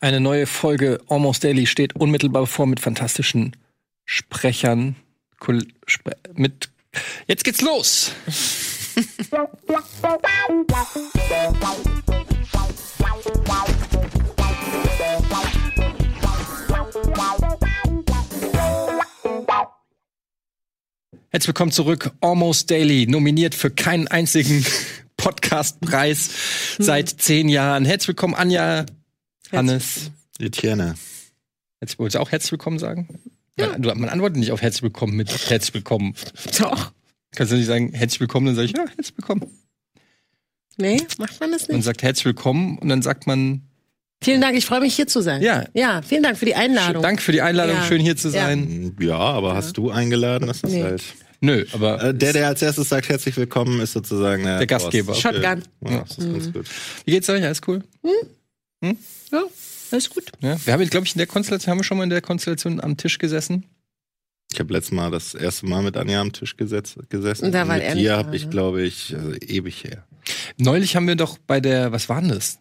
Eine neue Folge Almost Daily steht unmittelbar bevor mit fantastischen Sprechern. Mit Jetzt geht's los! Herzlich willkommen zurück. Almost Daily, nominiert für keinen einzigen Podcastpreis seit zehn Jahren. Herzlich willkommen, Anja, Hannes. Etienne. Herzlich, wolltest du auch herzlich willkommen sagen? Man, du, man antwortet nicht auf herzlich willkommen mit herzlich willkommen. Doch. Kannst du nicht sagen herzlich willkommen, dann sage ich ja, herzlich willkommen. Nee, macht man das Man nicht? sagt herzlich willkommen und dann sagt man Vielen Dank, ich freue mich hier zu sein. Ja. Ja, vielen Dank für die Einladung. Danke für die Einladung, Ja. schön hier zu Ja. sein. Ja, aber hast du eingeladen? Das ist Nee. halt. Nö, aber Äh, der, der als erstes sagt, herzlich willkommen, ist sozusagen der, Der Gastgeber. Boss. Shotgun. Ja, das ist ganz gut. wie geht's euch? Alles cool? Ja, alles gut. Ja. Wir haben, glaube ich, in der Konstellation, haben wir schon mal in der Konstellation am Tisch gesessen. Ich habe letztes Mal das erste Mal mit Anja am Tisch gesetz, gesessen. Und da war mit er dir habe ich, ne? glaube ich, also ewig her. Neulich haben wir doch bei der, was war denn das?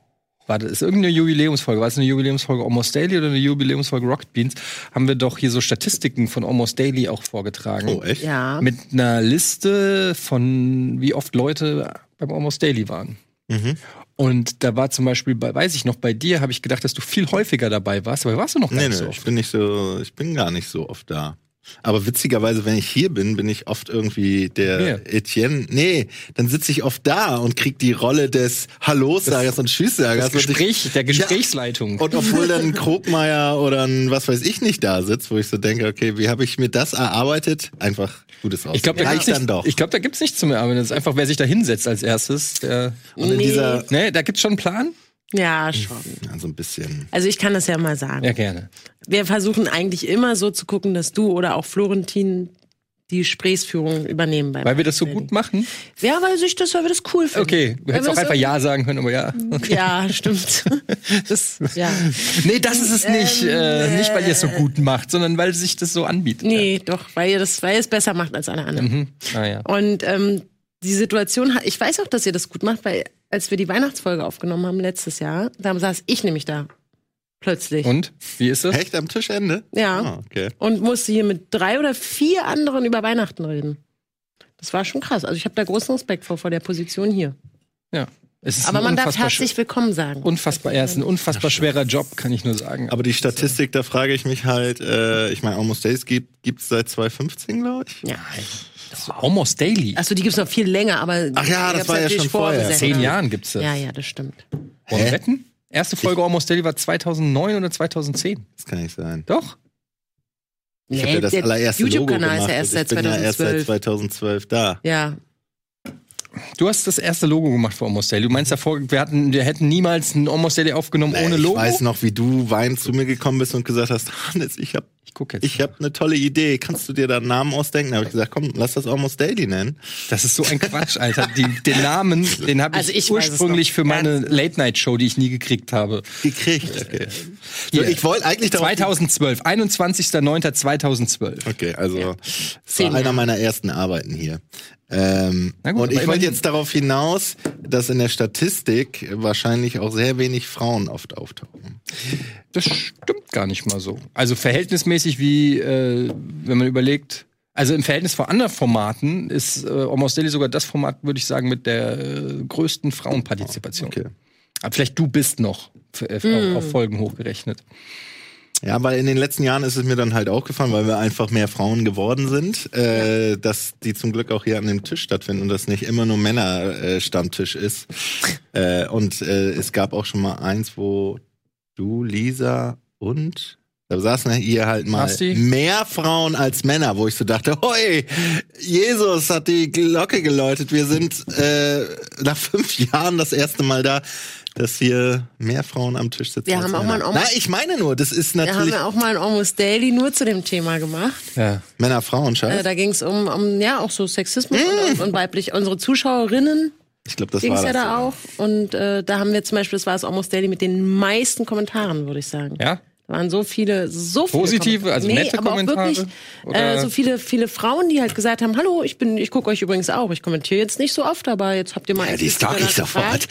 War das ist irgendeine Jubiläumsfolge? War es eine Jubiläumsfolge Almost Daily oder eine Jubiläumsfolge Rocket Beans? Haben wir doch hier so Statistiken von Almost Daily auch vorgetragen. Oh, echt? Ja. Mit einer Liste von wie oft Leute beim Almost Daily waren. Mhm. Und da war zum Beispiel, bei, weiß ich noch, bei dir habe ich gedacht, dass du viel häufiger dabei warst, aber warst du noch gar Nee, nicht nee, so ich oft. bin nicht so, ich bin gar nicht so oft da. Aber witzigerweise, wenn ich hier bin, bin ich oft irgendwie der Wer? Etienne. Nee, dann sitze ich oft da und krieg die Rolle des Hallo-Sagers und Tschüss-Sagers. Ich- Gespräch, der Gesprächsleitung. Und obwohl dann ein Krogmeier oder ein was weiß ich nicht da sitzt, wo ich so denke, okay, wie habe ich mir das erarbeitet? Einfach gutes raus. ich glaube, da, Reicht gibt's dann nicht- doch. ich glaub, da gibt's nichts zu mehr arbeiten. Das ist einfach, wer sich da hinsetzt als erstes. Der, Und in Nee. dieser, ne, da gibt's schon einen Plan? Ja, schon. ja, so ein bisschen. Also ich kann das ja mal sagen. Ja, gerne. Wir versuchen eigentlich immer so zu gucken, dass du oder auch Florentin die Gesprächsführung übernehmen beim Weil wir das so gut machen. Ja, weil ich das, weil wir das cool finden. Okay, du hättest auch einfach Ja sagen können, aber ja. Okay. Ja, stimmt. Das, ja. Nee, das ist es nicht. äh, nicht, weil ihr es so gut macht, sondern weil sich das so anbietet. Nee, doch, weil ihr das, weil ihr es besser macht als alle anderen. Mhm. Ah, ja. Und ähm, die Situation, hat- ich weiß auch, dass ihr das gut macht, weil als wir die Weihnachtsfolge aufgenommen haben letztes Jahr, da saß ich nämlich da. Plötzlich. Und? Wie ist das? Echt am Tischende? Ja. Ah, okay. Und musste hier mit drei oder vier anderen über Weihnachten reden. Das war schon krass. Also ich habe da großen Respekt vor, vor der Position hier. Ja. Es ist Aber man darf herzlich willkommen sagen. Unfassbar, er ist ein unfassbar schwerer Job, kann ich nur sagen. Aber die Statistik, da frage ich mich halt, äh, ich meine, Almost Days gibt gibt's seit 2015, glaube ich. Ja. das war almost daily. Achso, die gibt's noch viel länger, aber. Ach ja, das war ja schon vorher. vorgesetzt. Zehn Jahren gibt's das. Ja, ja, das stimmt. Wollen wetten? Erste Folge Almost Daily war 2009 oder 2010. Das kann nicht sein. Doch. Ich habe ja das allererste YouTube-Kanal ist ja erst seit ich bin ja erst seit 2012. 2012 da. Ja, Du hast das erste Logo gemacht für Almost Daily. Du meinst davor, wir, hatten, wir hätten niemals ein Almost Daily aufgenommen ohne ich Logo? weiß noch, wie du weinend zu mir gekommen bist und gesagt hast, Hannes, ich habe Ich guck jetzt. ich hab eine tolle Idee. Kannst du dir da einen Namen ausdenken? Da habe ich gesagt, komm, lass das Almost Daily nennen. Das ist so ein Quatsch, Alter. Die, den Namen, den habe ich, Also ich es ursprünglich für meine Late-Night-Show, die ich nie gekriegt habe. Gekriegt, okay. So, ich wollte eigentlich darauf 2012, 21.09.2012. Okay, also Zehn war einer meiner ersten Arbeiten hier. Ähm, Na gut, und ich wollte jetzt darauf hinaus, dass in der Statistik wahrscheinlich auch sehr wenig Frauen oft auftauchen. Das stimmt gar nicht mal so. Also verhältnismäßig wie, äh, wenn man überlegt, also im Verhältnis von anderen Formaten ist äh, Almost Daily sogar das Format, würde ich sagen, mit der äh, größten Frauenpartizipation. Okay. Aber vielleicht du bist noch äh, auf, auf Folgen hochgerechnet. Ja, weil in den letzten Jahren ist es mir dann halt aufgefallen, weil wir einfach mehr Frauen geworden sind, äh, dass die zum Glück auch hier an dem Tisch stattfinden und das nicht immer nur Männer-Stammtisch ist. äh, und äh, es gab auch schon mal eins, wo du, Lisa und da saßen hier halt mal Basti? mehr Frauen als Männer, wo ich so dachte, hoi, Jesus hat die Glocke geläutet. Wir sind äh, nach fünf Jahren das erste Mal da, dass hier mehr Frauen am Tisch sitzen. Wir haben auch Männer. mal ein Na, ich meine nur, das ist haben natürlich wir auch mal ein Almost Daily nur zu dem Thema gemacht. Ja. Männer-Frauen-Scheiß. Äh, da ging es um, um, ja, auch so Sexismus und, und weiblich. Unsere Zuschauerinnen ich glaube, das ging war es das. ja da auch. Und äh, da haben wir zum Beispiel, das war das Almost Daily mit den meisten Kommentaren, würde ich sagen. Ja? Da waren so viele, so viele Positive, Kommentare. also nette aber auch Kommentare? Wirklich, Oder- äh, so viele, viele Frauen, die halt gesagt haben, hallo, ich bin, ich gucke euch übrigens auch. Ich kommentiere jetzt nicht so oft, aber jetzt habt ihr mal. Ja, die stalk ich gefragt.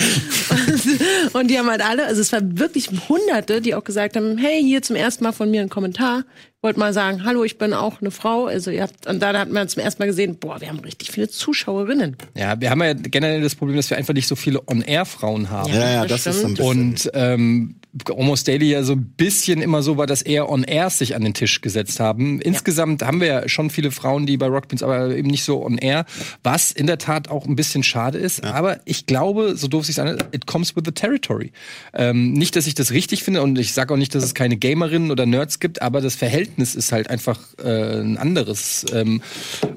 Und, und die haben halt alle, also es war wirklich Hunderte, die auch gesagt haben, hey, hier zum ersten Mal von mir ein Kommentar. Wollte mal sagen, hallo, ich bin auch eine Frau. Also ihr habt, und da hat man zum ersten Mal gesehen, boah, wir haben richtig viele Zuschauerinnen. Ja, wir haben ja generell das Problem, dass wir einfach nicht so viele On-Air-Frauen haben. Ja, ja, das das ist so ein bisschen. Und ähm, Almost Daily ja so ein bisschen immer so war, dass eher On-Air sich an den Tisch gesetzt haben. Insgesamt haben wir ja schon viele Frauen, die bei Rockbeans, aber eben nicht so On-Air, was in der Tat auch ein bisschen schade ist. Aber ich glaube, so doof sich an, it comes with the territory. Ähm, nicht, dass ich das richtig finde und ich sage auch nicht, dass es keine Gamerinnen oder Nerds gibt, aber das Verhältnis ist halt einfach äh, ein anderes. Ähm,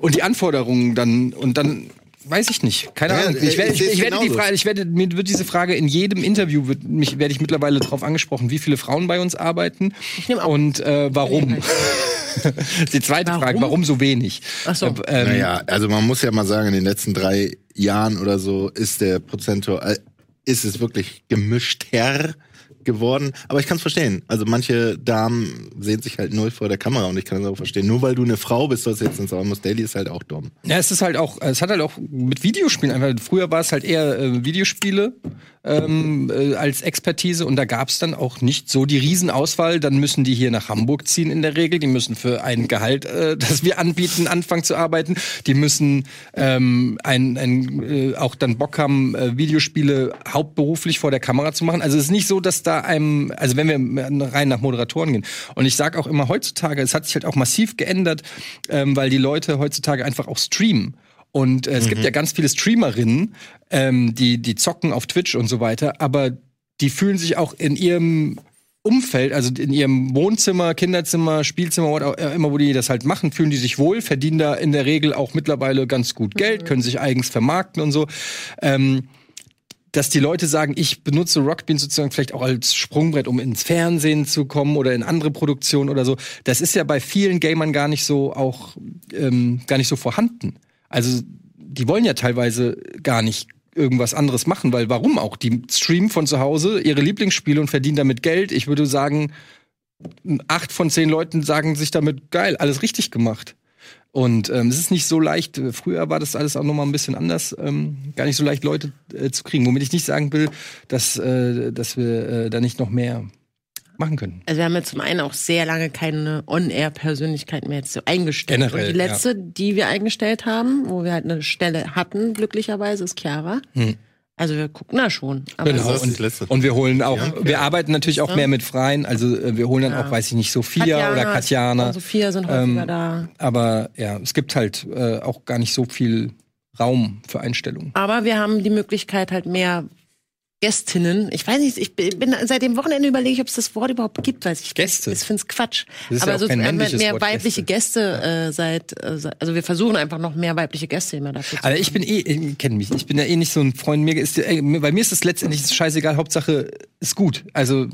und die Anforderungen dann und dann Weiß ich nicht, keine Ja, Ahnung. Ich, werde, ich ich, ich werde die. Frage, ich werde, mir wird diese Frage in jedem Interview wird mich, werde ich mittlerweile darauf angesprochen, wie viele Frauen bei uns arbeiten und äh, warum. die zweite Warum? Frage, warum so wenig? Ach so. Äh, ähm, Naja, also man muss ja mal sagen, in den letzten drei Jahren oder so ist der Prozentual, ist es wirklich gemischter geworden. Aber ich kann es verstehen. Also manche Damen sehen sich halt null vor der Kamera und ich kann es auch verstehen. Nur weil du eine Frau bist, was jetzt ins Almost Daily ist halt auch dumm. Ja, es ist halt auch, es hat halt auch mit Videospielen einfach. Früher war es halt eher äh, Videospiele ähm, äh, als Expertise und da gab es dann auch nicht so die Riesenauswahl. Dann müssen die hier nach Hamburg ziehen in der Regel. Die müssen für ein Gehalt, äh, das wir anbieten, anfangen zu arbeiten. Die müssen ähm, ein, ein, äh, auch dann Bock haben, äh, Videospiele hauptberuflich vor der Kamera zu machen. Also es ist nicht so, dass da einem, also wenn wir rein nach Moderatoren gehen. Und ich sage auch immer heutzutage, es hat sich halt auch massiv geändert, ähm, weil die Leute heutzutage einfach auch streamen. Und äh, es gibt ja ganz viele Streamerinnen, ähm, die, die zocken auf Twitch und so weiter, aber die fühlen sich auch in ihrem Umfeld, also in ihrem Wohnzimmer, Kinderzimmer, Spielzimmer, what auch immer, wo die das halt machen, fühlen die sich wohl, verdienen da in der Regel auch mittlerweile ganz gut Geld, können sich eigens vermarkten und so. Ähm, dass die Leute sagen, ich benutze Rockbean sozusagen vielleicht auch als Sprungbrett, um ins Fernsehen zu kommen oder in andere Produktionen oder so. Das ist ja bei vielen Gamern gar nicht so auch ähm, gar nicht so vorhanden. Also die wollen ja teilweise gar nicht irgendwas anderes machen, weil warum auch? Die streamen von zu Hause ihre Lieblingsspiele und verdienen damit Geld. Ich würde sagen, acht von zehn Leuten sagen sich damit geil, alles richtig gemacht. Und ähm, es ist nicht so leicht, äh, früher war das alles auch noch mal ein bisschen anders, ähm, gar nicht so leicht Leute äh, zu kriegen. Womit ich nicht sagen will, dass, äh, dass wir äh, da nicht noch mehr machen können. Also wir haben ja zum einen auch sehr lange keine On-Air-Persönlichkeit mehr jetzt so eingestellt. Generell, Und die letzte, die wir eingestellt haben, wo wir halt eine Stelle hatten, glücklicherweise, ist Chiara. Also wir gucken da schon. Aber Genau. Letzte. Und wir holen auch, Ja. wir arbeiten natürlich auch mehr mit Freien. Also äh, wir holen dann Ja. auch, weiß ich nicht, Sophia oder ist- Katjana. und Sophia sind häufiger Ähm, da. Aber ja, es gibt halt äh, auch gar nicht so viel Raum für Einstellungen. Aber wir haben die Möglichkeit halt mehr Gästinnen. Ich weiß nicht, ich bin seit dem Wochenende überlege ich, ob es das Wort überhaupt gibt, weiß ich. Gäste? Ich finde es Quatsch. Das ja Aber auch so mehr, männliches mehr Wort, weibliche Gäste, äh, seit, äh, also wir versuchen einfach noch mehr weibliche Gäste immer dafür zu Aber ich bin eh, kenne mich, ich bin ja eh nicht so ein Freund. Mir ist, ey, mir- bei mir ist es letztendlich scheißegal. Hauptsache ist gut. Also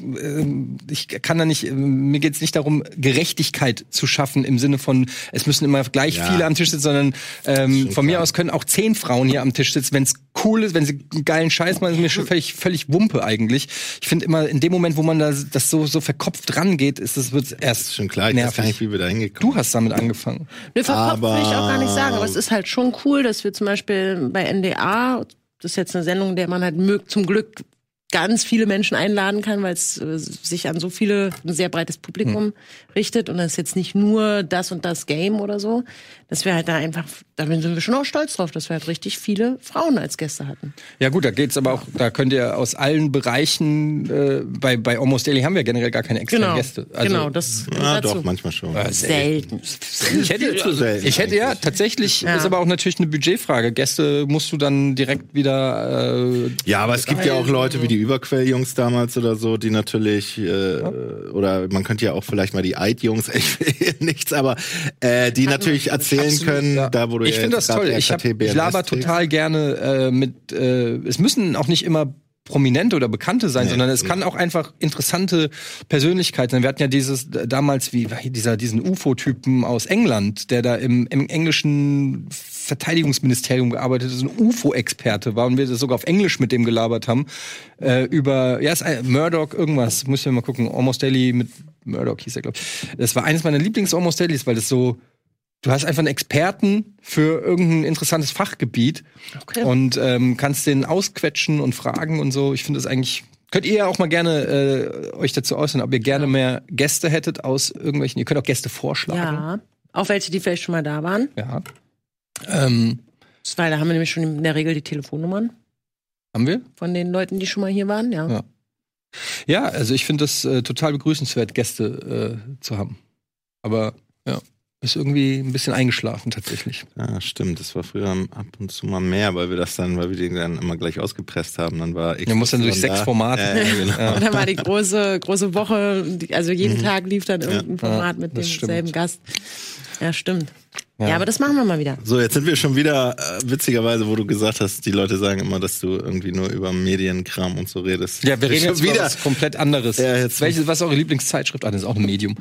ähm, ich kann da nicht. Mir geht es nicht darum, Gerechtigkeit zu schaffen im Sinne von, es müssen immer gleich Ja. viele am Tisch sitzen, sondern ähm, von mir klar. aus können auch zehn Frauen hier am Tisch sitzen, wenn es cool ist, wenn sie einen geilen Scheiß machen, ist mir schon völlig, völlig Wumpe eigentlich. Ich finde immer, in dem Moment, wo man da das so, so verkopft rangeht, ist es wird erst Ist schon klar, ich weiß nervig. gar nicht, wie wir da hingekommen Du hast damit angefangen. Nö, verkauft Aber- will ich auch gar nicht sagen, aber es ist halt schon cool, dass wir zum Beispiel bei NDA, das ist jetzt eine Sendung, der man halt mögt, zum Glück ganz viele Menschen einladen kann, weil es äh, sich an so viele, ein sehr breites Publikum Hm. richtet und das ist jetzt nicht nur das und das Game oder so, dass wir halt da einfach, da sind wir schon auch stolz drauf, dass wir halt richtig viele Frauen als Gäste hatten. Ja gut, da geht's aber auch, da könnt ihr aus allen Bereichen, äh, bei, bei Almost Daily haben wir generell gar keine externen Genau, Gäste. Also, genau, das. Ja, dazu. doch, manchmal schon. äh, Selten. Ich hätte, zu selten ich hätte ja tatsächlich, Ja. ist aber auch natürlich eine Budgetfrage. Gäste musst du dann direkt wieder. Äh, Ja, aber es gibt ja auch Leute wie die Überquell-Jungs damals oder so, die natürlich, äh, oder man könnte ja auch vielleicht mal die Eid-Jungs, ich will nichts, aber äh, die natürlich erzählen Absolut, können, ja. da wo du ich ja finde das toll. Ich, hab, ich laber total gerne äh, mit. Äh, es müssen auch nicht immer Prominente oder Bekannte sein, Nee, sondern es nee. kann auch einfach interessante Persönlichkeiten sein. Wir hatten ja dieses äh, damals wie dieser diesen UFO-Typen aus England, der da im, im englischen Verteidigungsministerium gearbeitet ist, ein UFO-Experte war und wir das sogar auf Englisch mit dem gelabert haben äh, über ja ist ein, Murdoch irgendwas. Muss ich mal gucken. Almost Daily mit Murdoch hieß er glaube ich. Das war eines meiner Lieblings Almost Dailies, weil das so Du hast einfach einen Experten für irgendein interessantes Fachgebiet Okay. und ähm, kannst den ausquetschen und fragen und so. Ich finde das eigentlich. Könnt ihr ja auch mal gerne äh, euch dazu äußern, ob ihr gerne mehr Gäste hättet aus irgendwelchen. Ihr könnt auch Gäste vorschlagen. Ja. Auch welche, die vielleicht schon mal da waren. ja. Ähm, Weil da haben wir nämlich schon in der Regel die Telefonnummern haben wir? von den Leuten, die schon mal hier waren. Ja. Ja. Ja, also ich finde das äh, total begrüßenswert, Gäste äh, zu haben. Aber ja, ist irgendwie ein bisschen eingeschlafen tatsächlich. Ja, stimmt. Das war früher ab und zu mal mehr, weil wir das dann, weil wir den dann immer gleich ausgepresst haben. Dann war ich. Du musst dann durch sechs Formate. Ja, ja, genau. Und dann war die große, große Woche, also jeden Tag lief dann irgendein Format mit demselben stimmt. Gast. Ja, stimmt. Ja. Ja. aber das machen wir mal wieder. So, jetzt sind wir schon wieder, äh, witzigerweise, wo du gesagt hast, die Leute sagen immer, dass du irgendwie nur über Medienkram und so redest. Ja, wir reden jetzt wieder was komplett anderes. Ja, jetzt- Welches, was ist eure Lieblingszeitschrift? Ah, das ist auch ein Medium.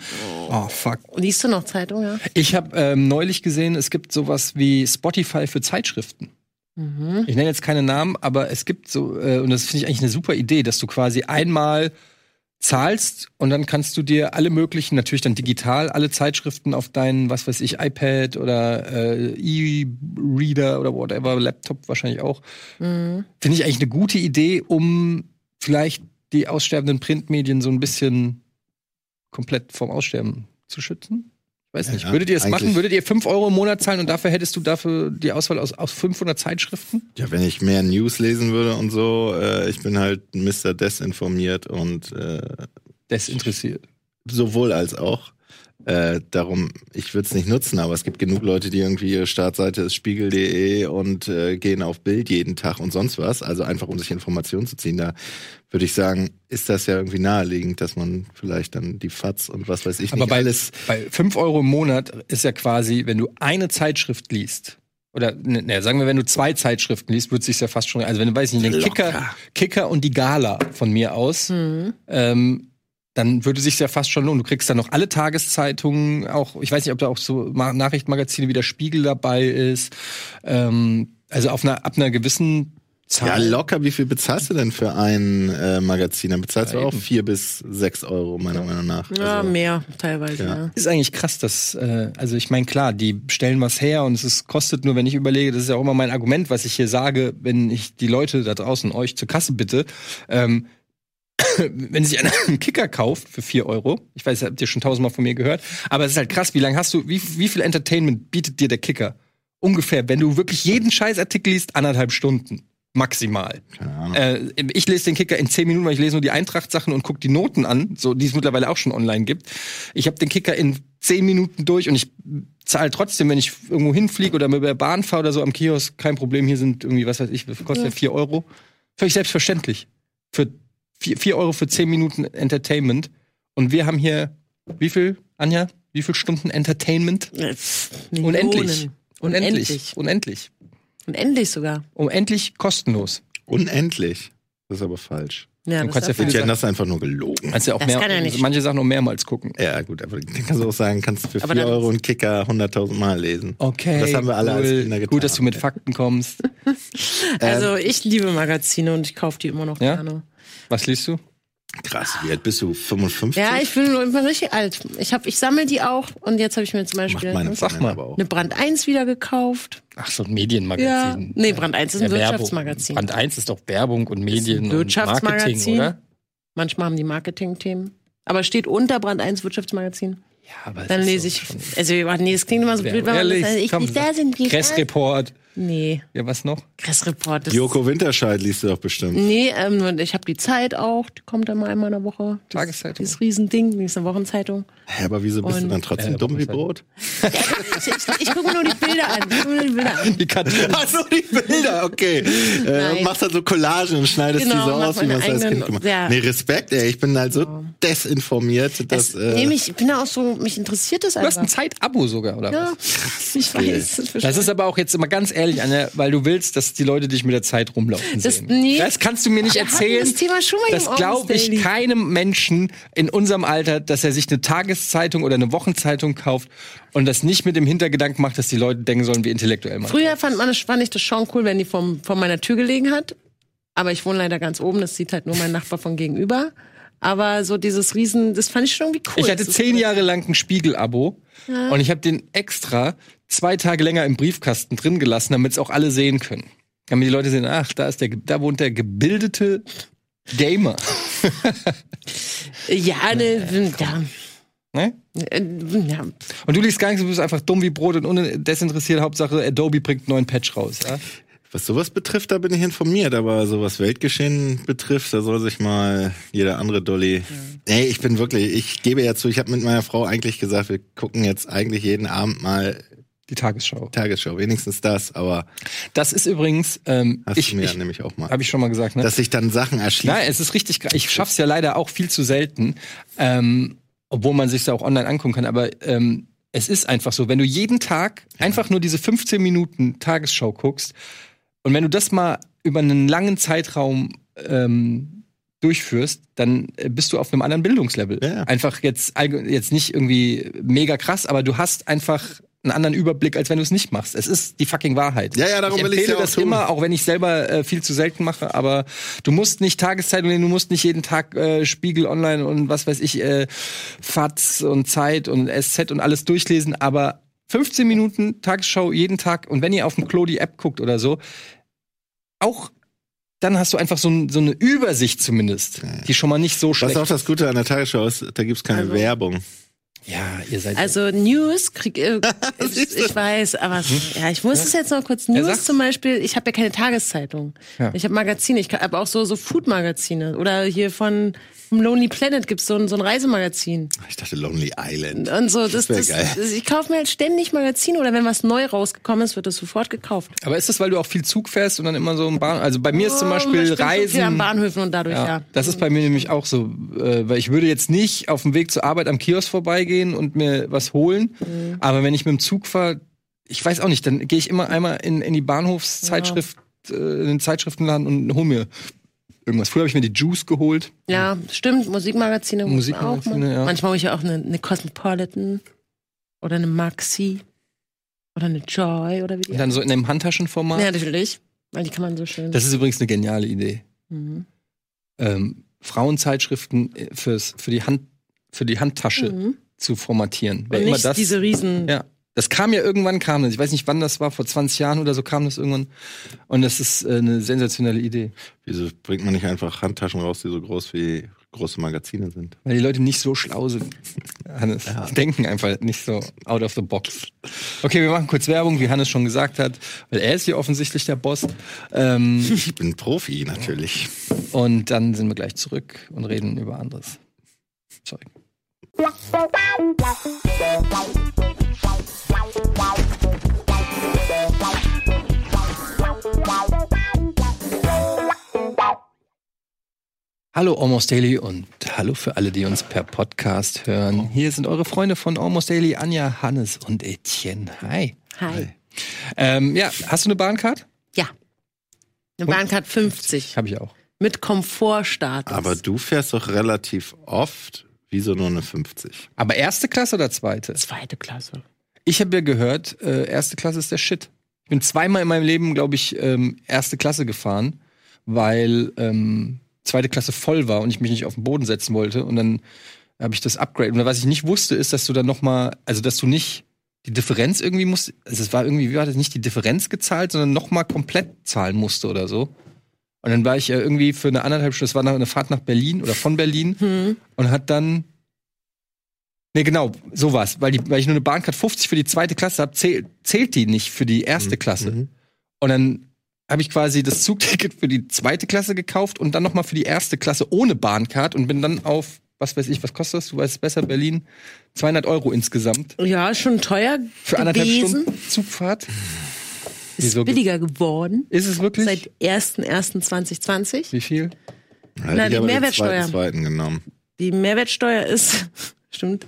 Oh, fuck. Liest du noch Zeitung, ja? Ich habe ähm, neulich gesehen, es gibt sowas wie Spotify für Zeitschriften. Ich nenne jetzt keine Namen, aber es gibt so, äh, und das finde ich eigentlich eine super Idee, dass du quasi einmal zahlst und dann kannst du dir alle möglichen, natürlich dann digital, alle Zeitschriften auf deinen, was weiß ich, iPad oder äh, E-Reader oder whatever, Laptop wahrscheinlich auch. Finde ich eigentlich eine gute Idee, um vielleicht die aussterbenden Printmedien so ein bisschen komplett vom Aussterben zu schützen. Ich weiß nicht. Ja, Würdet ihr es machen? Würdet ihr 5 Euro im Monat zahlen und dafür hättest du dafür die Auswahl aus, aus 500 Zeitschriften? Ja, wenn ich mehr News lesen würde und so, äh, ich bin halt Mr. Desinformiert und äh, Desinteressiert. sowohl als auch. Äh, darum, ich würde es nicht nutzen, aber es gibt genug Leute, die irgendwie ihre Startseite ist spiegel.de und äh, gehen auf Bild jeden Tag und sonst was. Also einfach, um sich Informationen zu ziehen. Da würde ich sagen, ist das ja irgendwie naheliegend, dass man vielleicht dann die FATS und was weiß ich Aber nicht bei, alles. bei 5 Euro im Monat ist ja quasi, wenn du eine Zeitschrift liest, oder ne, ne, sagen wir, wenn du zwei Zeitschriften liest, wird sich ja fast schon, also wenn du weiß nicht, den Kicker, Kicker und die Gala von mir aus, ähm, dann würde sich ja fast schon lohnen. Du kriegst dann noch alle Tageszeitungen, auch, ich weiß nicht, ob da auch so Ma- Nachrichtenmagazine wie der Spiegel dabei ist. Ähm, also auf einer, ab einer gewissen Ja, Zahl. locker, wie viel bezahlst du denn für ein äh, Magazin? Dann bezahlst Ja, du auch eben. vier bis sechs Euro, meiner Meinung nach. Ja, Also, mehr teilweise, Ja. ja. ist eigentlich krass, dass, äh, also ich meine, klar, die stellen was her und es ist, kostet nur, wenn ich überlege, das ist ja auch immer mein Argument, was ich hier sage, wenn ich die Leute da draußen euch zur Kasse bitte, ähm, wenn sich einer einen Kicker kauft für 4 Euro, ich weiß, habt ihr schon tausendmal von mir gehört, aber es ist halt krass, wie lange hast du, wie, wie viel Entertainment bietet dir der Kicker? Ungefähr, wenn du wirklich jeden Scheißartikel liest, anderthalb Stunden. Maximal. Äh, ich lese den Kicker in 10 Minuten, weil ich lese nur die Eintracht-Sachen und gucke die Noten an, so die es mittlerweile auch schon online gibt. Ich habe den Kicker in 10 Minuten durch und ich zahle trotzdem, wenn ich irgendwo hinfliege oder mit der Bahn fahre oder so am Kiosk, kein Problem. Hier sind irgendwie, was weiß ich, kostet der 4 Euro. Völlig selbstverständlich. Für 4, 4 Euro für 10 Minuten Entertainment. Und wir haben hier, wie viel, Anja? Wie viel Stunden Entertainment? Äh, Unendlich. Unendlich. Unendlich. Unendlich. Unendlich sogar. Unendlich kostenlos. Unendlich. Das ist aber falsch. Ja, Du das kannst ja viele hätte das einfach nur gelogen. Kannst ja auch Das mehr, kann er nicht. manche Sachen noch mehrmals gucken. Ja, gut, aber dann kannst du auch sagen, kannst du für Aber 4 dann- Euro einen Kicker 100.000 Mal lesen. Okay. Das haben wir alle als cool. Kinder getan. Gut, dass du mit Fakten kommst. Also ich liebe Magazine und ich kaufe die immer noch Ja? gerne. Was liest du? Krass, wie alt bist du? 55? Ja, ich bin, ich bin richtig alt. Ich hab, ich sammle die auch und jetzt habe ich mir zum Beispiel meine eine Sag mal. auch. Brand 1 wieder gekauft. Ach, so ein Ja. Medienmagazin. Nee, Brand 1 ist ein Ja, Werbung. Wirtschaftsmagazin. Brand 1 ist doch Werbung und Medien und Wirtschaftsmagazin. Marketing, oder? Manchmal haben die Marketing-Themen. Aber steht unter Brand 1 Wirtschaftsmagazin. Ja, aber es Dann ist lese ich. Also, nee, es klingt immer so blöd, wenn man das, ich komm, nicht da sind. Pressreport. Nee, Ja, was noch? Pressreport. Das Joko Winterscheid liest du doch bestimmt. Nee, ähm, und ich habe die Zeit auch. Die kommt dann mal einmal in der Woche. Das, Tageszeitung. Dieses Riesending, die ist eine Wochenzeitung. Hä, aber wieso bist du Und- dann trotzdem Äh, dumm wie Brot? Ich, ich, ich gucke mir nur die Bilder an. Ich gucke mir nur die Bilder an. Die Kartons. Ach so, die Bilder, okay. Äh, machst dann so Collagen und schneidest Genau, die so aus, wie man es als Kind gemacht ja. Nee, Respekt, ey. Ich bin halt so desinformiert, dass. Es, Äh, nämlich, ich bin da auch so mich interessiert das Du hast einfach. ein Zeitabo sogar, oder ja, was? ich weiß. Das ist aber auch jetzt immer ganz ehrlich, Anja, weil du willst, dass die Leute dich mit der Zeit rumlaufen Das- sehen. nee. Das kannst du mir nicht erzählen. das Thema schon mal das glaube ich Daily. keinem Menschen in unserem Alter, dass er sich eine Tageszeitung oder eine Wochenzeitung kauft und das nicht mit dem Hintergedanken macht, dass die Leute denken sollen, wie intellektuell man. Früher fand, man, das- fand ich das schon cool, wenn die vom, vor meiner Tür gelegen hat. Aber ich wohne leider ganz oben, das sieht halt nur mein Nachbar von gegenüber. Aber so dieses Riesen, das fand ich schon irgendwie cool. Ich hatte zehn cool. Jahre lang ein Spiegel-Abo und ich habe den extra zwei Tage länger im Briefkasten drin gelassen, damit es auch alle sehen können. Damit die Leute sehen, ach, da ist der, da wohnt der gebildete Gamer. Ja, ne, ja. Ne? Äh, ja. Und du liest gar nichts, du bist einfach dumm wie Brot und undesinteressiert. Hauptsache, Adobe bringt einen neuen Patch raus. Ja? Was sowas betrifft, da bin ich informiert, aber so was Weltgeschehen betrifft, da soll sich mal jeder andere Dolly. Nee, ich bin wirklich, ich gebe ja zu, ich habe mit meiner Frau eigentlich gesagt, wir gucken jetzt eigentlich jeden Abend mal Die Tagesschau. Tagesschau, wenigstens das, aber Das ist übrigens, ähm, hast ich, du mir ich ja nämlich auch mal. habe ich schon mal gesagt, ne? dass sich dann Sachen erschließen. Nein, es ist richtig. Ich schaff's ja leider auch viel zu selten, ähm, obwohl man sich da auch online angucken kann. Aber ähm, es ist einfach so, wenn du jeden Tag einfach nur diese 15 Minuten Tagesschau guckst und wenn du das mal über einen langen Zeitraum ähm, durchführst, dann äh, bist du auf einem anderen Bildungslevel. Ja. Einfach jetzt jetzt nicht irgendwie mega krass, aber du hast einfach einen anderen Überblick, als wenn du es nicht machst. Es ist die fucking Wahrheit. Ja, ja, darum ich will empfehle ja auch das tun. immer, auch wenn ich selber äh, viel zu selten mache, aber du musst nicht Tageszeitung lesen, du musst nicht jeden Tag äh, Spiegel online und was weiß ich, äh, FATS und Zeit und SZ und alles durchlesen, aber 15 Minuten Tagesschau jeden Tag und wenn ihr auf dem Klo die App guckt oder so, auch dann hast du einfach so, ein, so eine Übersicht zumindest, die schon mal nicht so Was schlecht auch das Gute an der Tagesschau ist, da gibt's keine Also- Werbung. Ja, ihr seid Also News krieg äh, ich, ich weiß, aber ja, ich muss es jetzt noch kurz Ja, News zum Beispiel. Ich habe ja keine Tageszeitung. Ja. Ich habe Magazine. Ich habe auch so so Food-Magazine oder hier von vom Lonely Planet gibt's so ein so ein Reisemagazin Ich dachte Lonely Island. und so. Das, das, geil. das, ich kaufe mir halt ständig Magazine oder wenn was neu rausgekommen ist, wird das sofort gekauft. Aber ist das, weil du auch viel Zug fährst und dann immer so im Bahn? Also bei mir ist zum Oh, Beispiel bin so viel Reisen. an Bahnhöfen und dadurch ja. Ja, das ist bei mir nämlich auch so, äh, weil ich würde jetzt nicht auf dem Weg zur Arbeit am Kiosk vorbeigehen und mir was holen, Mhm. aber wenn ich mit dem Zug fahre, ich weiß auch nicht, dann gehe ich immer einmal in, in die Bahnhofszeitschrift, äh, in den Zeitschriftenladen und hole mir irgendwas. Früher habe ich mir die Juice geholt. Ja, stimmt. Musikmagazine, man. Musikmagazine, mal. ja. Manchmal hole ich auch eine, eine Cosmopolitan oder eine Maxi oder eine Joy oder wie die Und dann so in einem Handtaschenformat. Ja, natürlich. Weil die kann man so schön. Das ist übrigens eine geniale Idee. Mhm. Ähm, Frauenzeitschriften äh, fürs, für, die Hand, für die Handtasche Mhm. zu formatieren. Wer Und immer nicht das, diese riesen. Ja. Das kam ja irgendwann, kam das. Ich weiß nicht, wann das war, vor 20 Jahren oder so kam das irgendwann. Und das ist äh, eine sensationelle Idee. Wieso bringt man nicht einfach Handtaschen raus, die so groß wie große Magazine sind? Weil die Leute nicht so schlau sind. Hannes. Die denken einfach nicht so out of the box. Okay, wir machen kurz Werbung, wie Hannes schon gesagt hat, weil er ist hier offensichtlich der Boss. Ähm, Ich bin Profi, natürlich. und dann sind wir gleich zurück und reden über anderes. Sorry. Hallo Almost Daily und hallo für alle, die uns per Podcast hören. Hier sind eure Freunde von Almost Daily, Anja, Hannes und Etienne. Hi. Hi. Ähm, ja, hast du eine Bahncard? Ja. Eine Bahncard 50 Habe ich auch. mit Komfortstatus. Aber du fährst doch relativ oft. Wieso nur eine 50? Aber erste Klasse oder zweite? zweite Klasse. Ich habe ja gehört, äh, erste Klasse ist der Shit. Ich bin zweimal in meinem Leben, glaube ich, ähm, erste Klasse gefahren, weil ähm, zweite Klasse voll war und ich mich nicht auf den Boden setzen wollte. Und dann habe ich das Upgrade. Und was ich nicht wusste, ist, dass du dann noch mal, also dass du nicht die Differenz irgendwie musst, also es war irgendwie, wie war das, nicht die Differenz gezahlt, sondern noch mal komplett zahlen musste oder so. Und dann war ich äh, irgendwie für eine anderthalb Stunde, das war eine Fahrt nach Berlin oder von Berlin Hm. und hat dann Nee, genau, sowas, weil, die, weil ich nur eine Bahncard 50 für die zweite Klasse habe, zählt, zählt die nicht für die erste Klasse. Mhm. Und dann habe ich quasi das Zugticket für die zweite Klasse gekauft und dann nochmal für die erste Klasse ohne Bahncard und bin dann auf, was weiß ich, was kostet das? Du weißt es besser, Berlin. 200 Euro insgesamt Ja, schon teuer für anderthalb gewesen. Stunden Zugfahrt. Ist Wieso? billiger geworden. Ist es wirklich? Seit 1.1.2020. Wie viel? Na, die den Mehrwertsteuer. zweiten, zweiten genommen. Die Mehrwertsteuer ist, stimmt,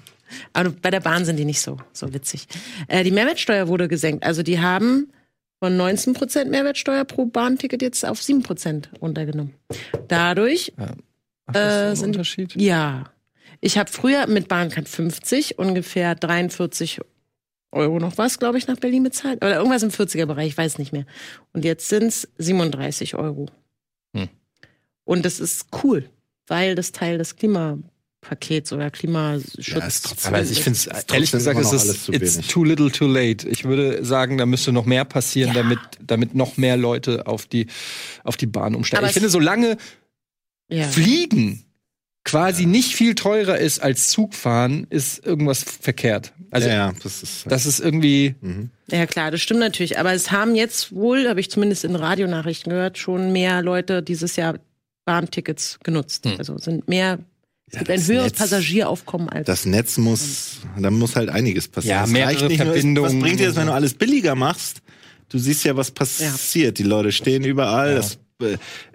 Aber bei der Bahn sind die nicht so, so witzig. Äh, die Mehrwertsteuer wurde gesenkt. Also die haben von 19% Mehrwertsteuer pro Bahnticket jetzt auf 7% runtergenommen. Dadurch, Ach, Äh, ein sind- Unterschied. ja. Ich habe früher mit Bahncard 50 ungefähr 43 Euro noch was, glaube ich, nach Berlin bezahlt. Oder irgendwas im 40er-Bereich, ich weiß nicht mehr. Und jetzt sind es 37 Euro. Hm. Und das ist cool, weil das Teil des Klimapakets oder Klimaschutz. Ja, ist trotzdem- Aber ich finde es, ehrlich gesagt, es ist zu it's wenig. too little too late. Ich würde sagen, da müsste noch mehr passieren, Ja. damit, damit noch mehr Leute auf die, auf die Bahn umsteigen. Aber ich es- finde, solange ja. Fliegen quasi nicht viel teurer ist als Zugfahren, ist irgendwas verkehrt. Also, ja, ja, das ist. das ist irgendwie, mhm. ja, klar, das stimmt natürlich. Aber es haben jetzt wohl, habe ich zumindest in Radionachrichten gehört, schon mehr Leute dieses Jahr Bahntickets genutzt. Hm. Also sind mehr, es Ja, gibt ein das höheres Netz- Passagieraufkommen als. Das Netz muss, da muss halt einiges passieren. Ja, mehrere nicht nur- Verbindungen Was bringt dir das, wenn du alles billiger machst? Du siehst ja, was passiert. Die Leute stehen überall. Ja. Das,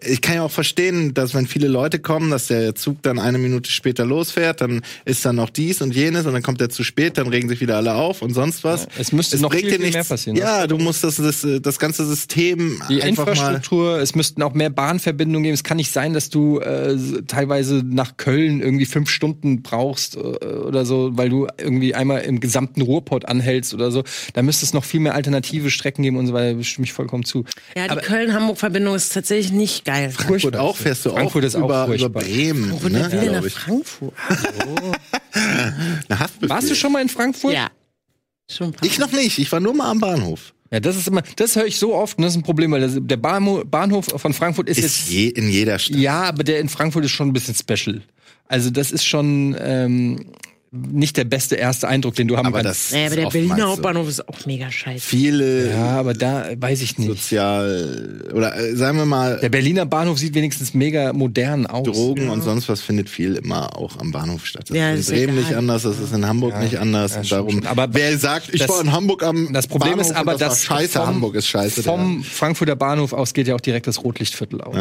ich kann ja auch verstehen, dass wenn viele Leute kommen, dass der Zug dann eine Minute später losfährt, dann ist dann noch dies und jenes und dann kommt der zu spät, dann regen sich wieder alle auf und sonst was. Ja, es müsste noch bringt viel, viel mehr passieren. ne? Ja, du musst das, das, das ganze System die einfach mal Infrastruktur, es müssten auch mehr Bahnverbindungen geben. Es kann nicht sein, dass du äh, teilweise nach Köln irgendwie fünf Stunden brauchst äh, oder so, weil du irgendwie einmal im gesamten Ruhrpott anhältst oder so. Da müsste es noch viel mehr alternative Strecken geben und so weiter. Da stimme ich vollkommen zu. ja, die Köln-Hamburg-Verbindung ist tatsächlich nicht geil. Frankfurt Furchtbar. auch fährst du Frankfurt auch ist auch über, über furchtbar. Bremen. Wo ne, will denn nach. Frankfurt? Haftbefehl. Warst du schon mal in Frankfurt? Ja. Schon Ich noch nicht. Ich war nur mal am Bahnhof. Ja, das ist immer, das höre ich so oft und das ist ein Problem, weil das, der Bahnhof, Bahnhof von Frankfurt ist, Ist jetzt je, in jeder Stadt. Ja, aber der in Frankfurt ist schon ein bisschen special. Also das ist schon ähm, nicht der beste erste Eindruck, den du haben Aber kannst. das Naja, aber der Berliner so. Hauptbahnhof ist auch mega scheiße. Viele ja, aber da weiß ich nicht. sozial oder äh, sagen wir mal Der Berliner Bahnhof sieht wenigstens mega modern aus. Drogen und sonst was findet viel immer auch am Bahnhof statt. Das Ja, ist ist in Bremen nicht anders, das ist in Hamburg Ja, nicht anders. ja, darum, schon. Aber wer sagt, ich das- war in Hamburg am Das Problem Bahnhof ist aber, dass scheiße, vom, Hamburg ist scheiße. Vom Frankfurter Bahnhof aus geht ja auch direkt das Rotlichtviertel aus.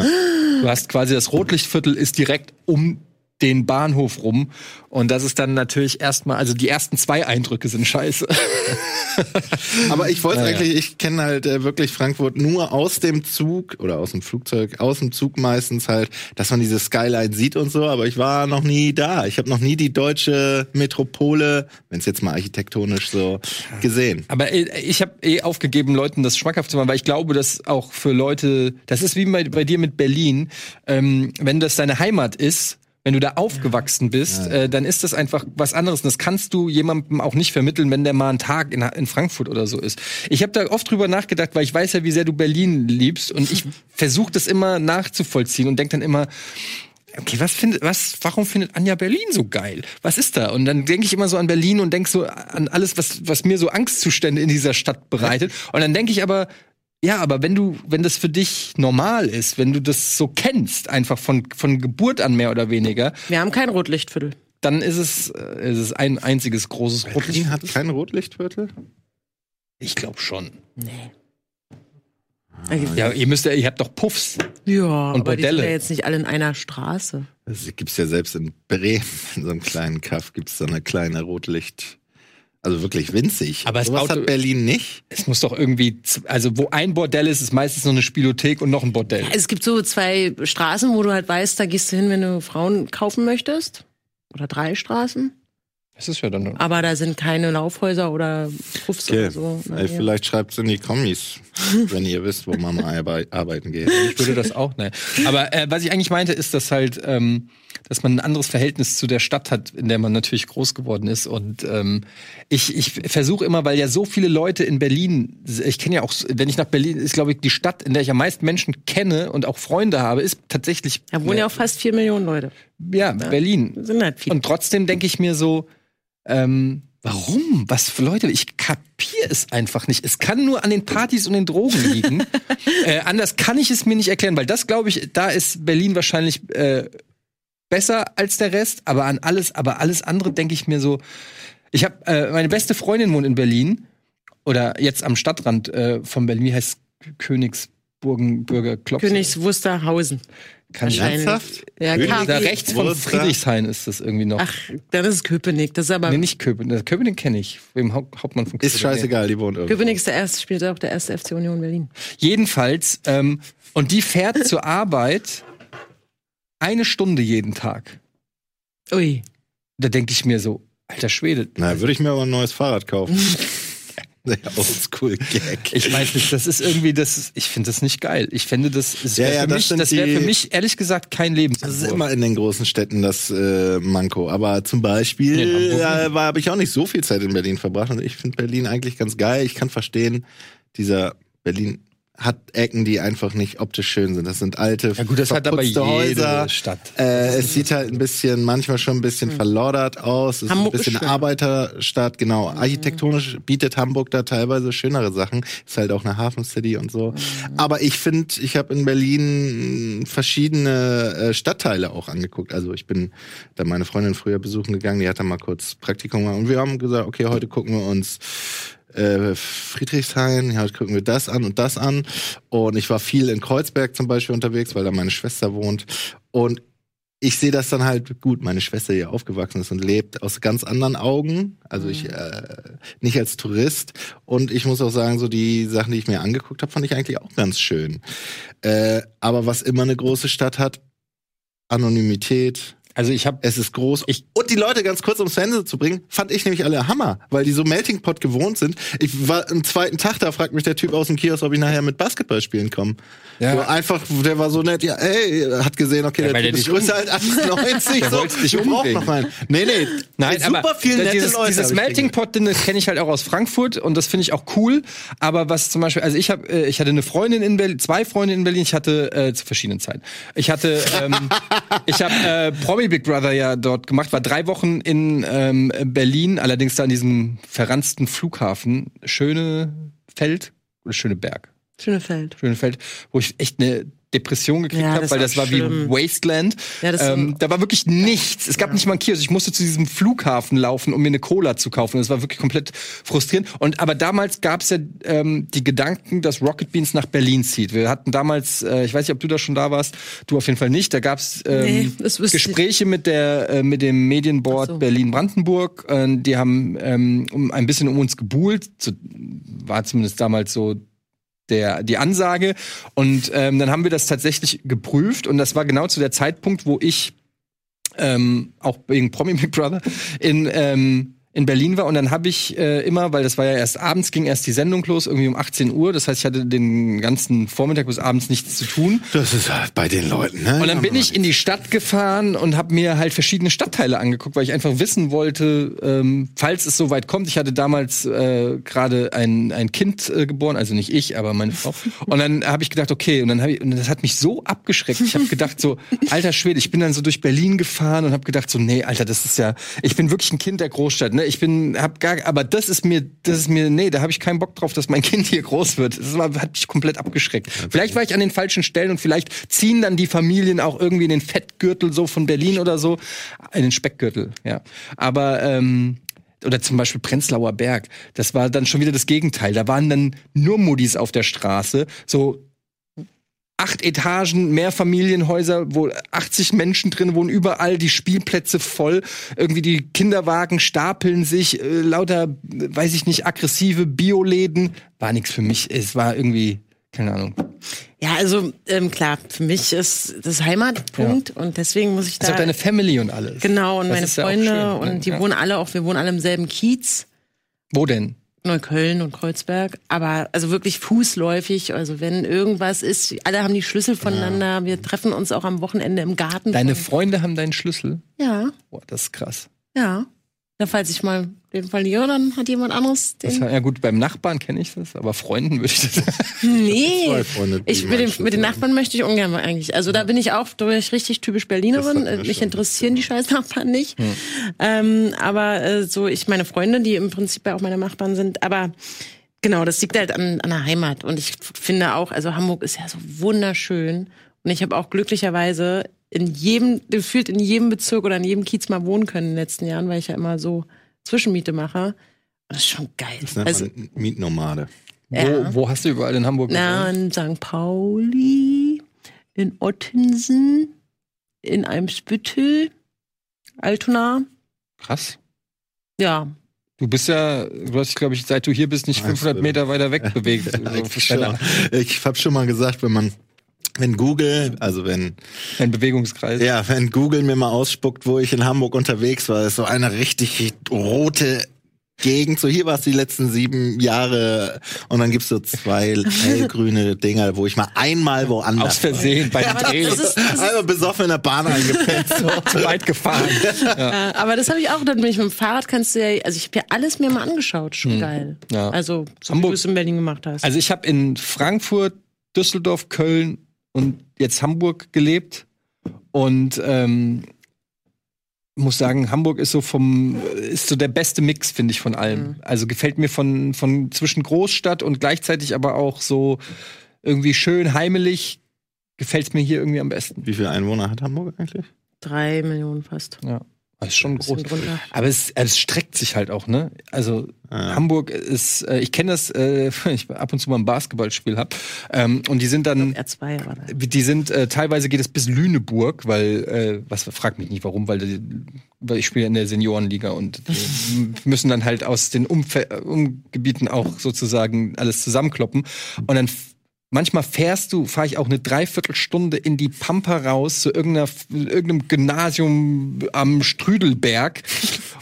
Du hast quasi das Rotlichtviertel ist direkt um den Bahnhof rum und das ist dann natürlich erstmal, also die ersten zwei Eindrücke sind scheiße. Aber ich wollte Naja. eigentlich, ich kenne halt äh, wirklich Frankfurt nur aus dem Zug oder aus dem Flugzeug, aus dem Zug meistens halt, dass man diese Skyline sieht und so, aber ich war noch nie da. Ich habe noch nie die deutsche Metropole, wenn es jetzt mal architektonisch so gesehen. Aber äh, ich habe eh aufgegeben, Leuten das schmackhaft zu machen, weil ich glaube, dass auch für Leute, das ist wie bei, bei dir mit Berlin, ähm, wenn das deine Heimat ist, wenn du da aufgewachsen bist, äh, dann ist das einfach was anderes. Und das kannst du jemandem auch nicht vermitteln, wenn der mal einen Tag in, in Frankfurt oder so ist. Ich habe da oft drüber nachgedacht, weil ich weiß ja, wie sehr du Berlin liebst und ich versuche das immer nachzuvollziehen und denk dann immer, Okay, was findet, was, warum findet Anja Berlin so geil? Was ist da? Und dann denke ich immer so an Berlin und denke so an alles, was, was mir so Angstzustände in dieser Stadt bereitet. Und dann denke ich aber, ja, aber wenn du, wenn das für dich normal ist, wenn du das so kennst, einfach von, von Geburt an mehr oder weniger, Wir haben kein Rotlichtviertel. dann ist es, äh, ist es ein einziges großes Berlin Rotlicht. hat kein Rotlichtviertel? Ich glaube schon. Nee. Ja, ihr müsst ja, ihr habt doch Puffs. Ja, Und aber die Bordelle. sind ja jetzt nicht alle in einer Straße. Das gibt's ja selbst in Bremen, in so einem kleinen Kaff gibt's so eine kleine Rotlicht. Also wirklich winzig. Aber es Sowas baut- hat Berlin nicht. Es muss doch irgendwie, also wo ein Bordell ist, ist meistens noch eine Spielothek und noch ein Bordell. Es gibt so zwei Straßen, wo du halt weißt, da gehst du hin, wenn du Frauen kaufen möchtest. Oder drei Straßen. Das ist ja dann. Aber da sind keine Laufhäuser oder Puffs Okay. oder so. Ey, Nein, vielleicht schreibt's in die Kommis, wenn ihr wisst, wo arbei- arbeiten geht. Ich würde das auch, ne. Aber äh, was ich eigentlich meinte, ist, dass halt, ähm, dass man ein anderes Verhältnis zu der Stadt hat, in der man natürlich groß geworden ist. Und ähm, ich, ich versuche immer, weil ja so viele Leute in Berlin, ich kenne ja auch, wenn ich nach Berlin, ist glaube ich die Stadt, in der ich am meisten Menschen kenne und auch Freunde habe, ist tatsächlich Da wohnen ja auch fast vier Millionen Leute. ja, Berlin. Das sind halt viele. Und trotzdem denke ich mir so, ähm, warum? Was für Leute? Ich kapiere es einfach nicht. Es kann nur an den Partys und den Drogen liegen. äh, anders kann ich es mir nicht erklären, weil das glaube ich, da ist Berlin wahrscheinlich äh, besser als der Rest, aber an alles, aber alles andere denke ich mir so. Ich habe äh, meine beste Freundin wohnt in Berlin oder jetzt am Stadtrand äh, von Berlin. Wie heißt Königs Burgenbürger Klopse. Königs Wusterhausen. Kann. Ernsthaft? Ja, König-. Da rechts von? Friedrichshain ist das irgendwie noch. Ach, dann ist es Köpenick. Das ist aber. Nee, nicht Köpenick. Köpenick kenne ich. Wem Haupt Hauptmann von Ist Köpenick. scheißegal, die wohnt irgendwo. Köpenick ist der erste, spielt auch der erste FC Union Berlin. Jedenfalls, ähm, und die fährt zur Arbeit eine Stunde jeden Tag. Ui. Da denke ich mir so, alter Schwede. Na, würde ich mir aber ein neues Fahrrad kaufen. Der Oldschool-Gag. Ich weiß nicht, das ist irgendwie, das ist, ich finde das nicht geil. Ich finde, das, das Ja, wäre ja, für, das mich, das wär die- für mich ehrlich gesagt kein Das ist Lebensentwurf. immer in den großen Städten das äh, Manko. Aber zum Beispiel Hamburg äh, war habe ich auch nicht so viel Zeit in Berlin verbracht und ich finde Berlin eigentlich ganz geil. Ich kann verstehen, dieser Berlin hat Ecken, die einfach nicht optisch schön sind. Das sind alte, Ja gut, das hat aber jede Häuser. Stadt. Äh, es sieht halt ein bisschen, manchmal schon ein bisschen verloddert aus. Es ist Hamburg ein bisschen ist. Arbeiterstadt, genau. Architektonisch bietet Hamburg da teilweise schönere Sachen. Ist halt auch eine Hafencity und so. Aber ich finde, ich habe in Berlin verschiedene äh, Stadtteile auch angeguckt. Also ich bin da meine Freundin früher besuchen gegangen, die hat da mal kurz Praktikum gemacht und wir haben gesagt, okay, heute gucken wir uns äh, Friedrichshain, ja, heute gucken wir das an und das an. Und ich war viel in Kreuzberg zum Beispiel unterwegs, weil da meine Schwester wohnt. Und ich sehe das dann halt gut, meine Schwester hier aufgewachsen ist und lebt aus ganz anderen Augen. Also ich äh, nicht als Tourist. Und ich muss auch sagen, so die Sachen, die ich mir angeguckt habe, fand ich eigentlich auch ganz schön. Äh, aber was immer eine große Stadt hat, Anonymität, Also ich habe es ist groß. Ich- und die Leute ganz kurz ums Fernsehen zu bringen, fand ich nämlich alle Hammer, weil die so Melting Pot gewohnt sind. Ich war am zweiten Tag, da fragt mich der Typ aus dem Kiosk, ob ich nachher mit Basketball spielen komme. Ja. So einfach, der war so nett, ja, ey, hat gesehen, okay, Ja, der Typ der ist größer als 1,90. Der so, wollte dich umbringen. noch einen. Nee, nee. Nein, super aber viel nette dieses, Leute. dieses ich Melting Pot, Ding, das kenne ich halt auch aus Frankfurt und das finde ich auch cool. Aber was zum Beispiel, also ich habe, äh, ich hatte eine Freundin in Berlin, zwei Freundinnen in Berlin. Ich hatte äh, zu verschiedenen Zeiten. Ich hatte, ähm, ich habe äh, Promi Big Brother ja dort gemacht, war drei Wochen in ähm, Berlin, allerdings da an diesem verranzten Flughafen Schönefeld oder Schöneberg. Schönefeld. Schönefeld, wo ich echt eine Depression gekriegt Ja, habe, weil das war schlimm. wie Wasteland. Ja, das ähm, da war wirklich nichts. Es gab nicht mal einen Kiosk. Ich musste zu diesem Flughafen laufen, um mir eine Cola zu kaufen. Das war wirklich komplett frustrierend. Und aber damals gab es ja ähm, die Gedanken, dass Rocket Beans nach Berlin zieht. Wir hatten damals, äh, ich weiß nicht, ob du da schon da warst, du auf jeden Fall nicht. Da gab es ähm, Nee, ich. Gespräche mit der äh, mit dem Medienboard so. Berlin-Brandenburg. Äh, die haben ähm, um, ein bisschen um uns gebuhlt. So, war zumindest damals so der, die Ansage. Und ähm, dann haben wir das tatsächlich geprüft und das war genau zu der Zeitpunkt, wo ich ähm, auch wegen Promi Big Brother in ähm, in Berlin war und dann habe ich äh, immer, weil das war ja erst abends, ging erst die Sendung los, irgendwie um 18 Uhr. Das heißt, ich hatte den ganzen Vormittag bis abends nichts zu tun. Das ist halt bei den Leuten, ne? Und dann bin ich in die Stadt gefahren und habe mir halt verschiedene Stadtteile angeguckt, weil ich einfach wissen wollte, ähm, falls es so weit kommt. Ich hatte damals äh, gerade ein, ein Kind äh, geboren, also nicht ich, aber meine Frau. Und dann habe ich gedacht, okay, und dann habe ich, und das hat mich so abgeschreckt. Ich habe gedacht so, alter Schwede, ich bin dann so durch Berlin gefahren und habe gedacht so, nee, alter, das ist ja, ich bin wirklich ein Kind der Großstadt, ne? Ich bin, hab gar, aber das ist mir, das ist mir, nee, da habe ich keinen Bock drauf, dass mein Kind hier groß wird. Das hat mich komplett abgeschreckt. Vielleicht war ich an den falschen Stellen und vielleicht ziehen dann die Familien auch irgendwie in den Fettgürtel so von Berlin oder so, in den Speckgürtel, ja. Aber ähm, oder zum Beispiel Prenzlauer Berg. Das war dann schon wieder das Gegenteil. Da waren dann nur Muddis auf der Straße, so acht Etagen, Mehrfamilienhäuser, wo 80 Menschen drin wohnen, überall die Spielplätze voll, irgendwie die Kinderwagen stapeln sich, äh, lauter, weiß ich nicht, aggressive Bioläden. War nichts für mich. Es war irgendwie, keine Ahnung. Ja, also ähm, klar, für mich ist das Heimatpunkt und deswegen muss ich Das ist da. auch deine Family und alles. genau, und Das meine ist ja Freunde schön, und ne? die Ja. wohnen alle auch, wir wohnen alle im selben Kiez. Wo denn? Neukölln und Kreuzberg, aber also wirklich fußläufig. Also wenn irgendwas ist, alle haben die Schlüssel voneinander. Wir treffen uns auch am Wochenende im Garten. Deine Freunde haben deinen Schlüssel? ja, Boah, das ist krass. ja. Ja, falls ich mal den verliere, dann hat jemand anderes Das, den. ja gut, beim Nachbarn kenne ich das, aber Freunden würde ich das. Nee. Zwei Freunde, die Ich, mit, den, mit den. Nachbarn möchte ich ungern mal eigentlich. Also da bin ich auch durch richtig typisch Berlinerin. Mir Mich interessieren die scheiß Nachbarn nicht. Ähm, aber äh, so, ich meine Freunde, die im Prinzip ja auch meine Nachbarn sind, aber genau, das liegt halt an, an der Heimat. Und ich finde auch, also Hamburg ist ja so wunderschön. Und ich habe auch glücklicherweise in jedem, gefühlt in jedem Bezirk oder in jedem Kiez mal wohnen können in den letzten Jahren, weil ich ja immer so Zwischenmiete mache. Das ist schon geil. Das nennt Also, man Mietnomade. Ja. Wo, wo hast du überall in Hamburg Na, gewohnt? in St. Pauli, in Ottensen, in Eimsbüttel, Altona. Krass. Ja, Du bist ja, du hast dich, glaube ich, seit du hier bist, nicht 500 Meter weiter weg bewegt. So. Ich habe schon mal gesagt, wenn man, wenn Google, also wenn, Dein Bewegungskreis. ja, wenn Google mir mal ausspuckt, wo ich in Hamburg unterwegs war, ist so eine richtig rote Gegend. So hier war es die letzten sieben Jahre und dann gibt's so zwei hellgrüne Dinger, wo ich mal einmal woanders Aus Versehen bei Dreh ist, das ist, Einmal besoffen in der Bahn eingepennt. So. zu weit gefahren. äh, aber das habe ich auch. Dann bin ich mit dem Fahrrad, kannst du ja, also ich habe ja alles mir mal angeschaut. Schon geil. Ja. Also, so Hamburg- wie du es in Berlin gemacht hast. Also ich habe in Frankfurt, Düsseldorf, Köln und jetzt Hamburg gelebt und ähm, muss sagen, Hamburg ist so vom ist so der beste Mix finde ich von allem. Also gefällt mir von von zwischen Großstadt und gleichzeitig aber auch so irgendwie schön heimelig gefällt mir hier irgendwie am besten. Wie viele Einwohner hat Hamburg eigentlich? Drei Millionen fast. Ja, das ist schon groß. drunter. Aber es, es streckt sich halt auch, ne? Also Ja. Hamburg ist, äh, ich kenne das, äh, ich ab und zu mal ein Basketballspiel hab, ähm, und die sind dann, R2 war das. die sind äh, teilweise geht es bis Lüneburg, weil äh, was frag mich nicht warum, weil, die, weil ich spiele in der Seniorenliga und die müssen dann halt aus den Umfe äh, Umgebieten auch sozusagen alles zusammenkloppen und dann Manchmal fährst du, fahre ich auch eine Dreiviertelstunde in die Pampa raus zu irgendeiner, irgendeinem Gymnasium am Strüdelberg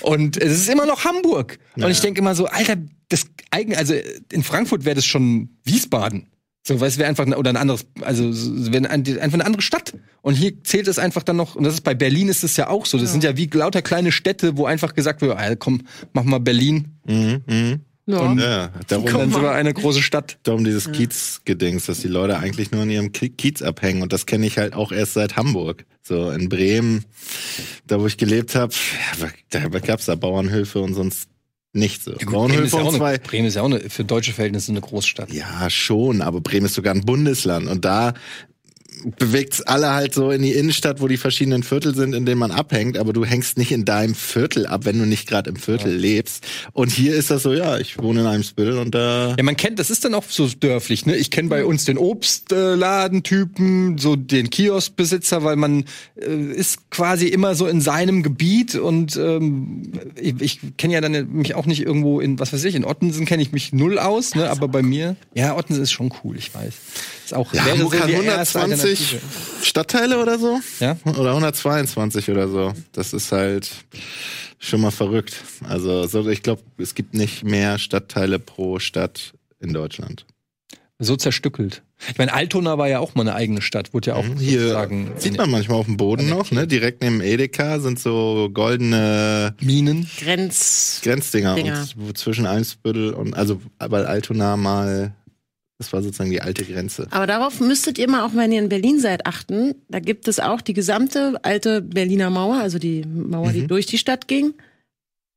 und es ist immer noch Hamburg. Und ich denke immer so, Alter, das eigen, also in Frankfurt wäre das schon Wiesbaden. So, weil es wäre einfach eine, oder ein anderes, also es wäre ein, einfach eine andere Stadt. Und hier zählt es einfach dann noch, und das ist bei Berlin ist es ja auch so. Das sind ja wie lauter kleine Städte, wo einfach gesagt wird, ah, komm, mach mal Berlin. Mhm, mhm. Ja. Und- Ja, darum, Und dann sind wir eine große Stadt. darum dieses Kiez-Gedings, dass die Leute eigentlich nur in ihrem Ki- Kiez abhängen. Und das kenne ich halt auch erst seit Hamburg. So in Bremen, da wo ich gelebt habe, ja, da gab's da Bauernhöfe und sonst nichts. So. Bremen ist, Bauernhöfe ja auch und eine, zwei. Bremen ist ja auch eine, für deutsche Verhältnisse eine Großstadt. Ja, schon, aber Bremen ist sogar ein Bundesland. Und da bewegt's alle halt so in die Innenstadt, wo die verschiedenen Viertel sind, in denen man abhängt, aber du hängst nicht in deinem Viertel ab, wenn du nicht gerade im Viertel lebst. Und hier ist das so, ja, ich wohne in einem Viertel und da Ja, man kennt, das ist dann auch so dörflich, ne? Ich kenne bei uns den Obstladentypen, so den Kioskbesitzer, weil man äh, ist quasi immer so in seinem Gebiet und ähm, ich, ich kenne ja dann mich auch nicht irgendwo in, was weiß ich, in Ottensen kenne ich mich null aus, ne? Aber bei mir, ja, Ottensen ist schon cool, ich weiß. Ist auch Ja, wäre Hamburg hat die erste 120 Alternative. Stadtteile oder so. Ja? Oder 122 oder so. Das ist halt schon mal verrückt. Also so, ich glaube, es gibt nicht mehr Stadtteile pro Stadt in Deutschland. So zerstückelt. Ich meine, Altona war ja auch mal eine eigene Stadt, wurde ja auch Mhm. Hier sozusagen sieht man manchmal auf dem Boden noch, ne? Direkt neben Edeka sind so goldene Minen. Grenz. Grenzdinger Dinger. und zwischen Eimsbüttel und also weil Altona mal das war sozusagen die alte Grenze. Aber darauf müsstet ihr mal auch, wenn ihr in Berlin seid, achten. Da gibt es auch die gesamte alte Berliner Mauer, also die Mauer, die durch die Stadt ging.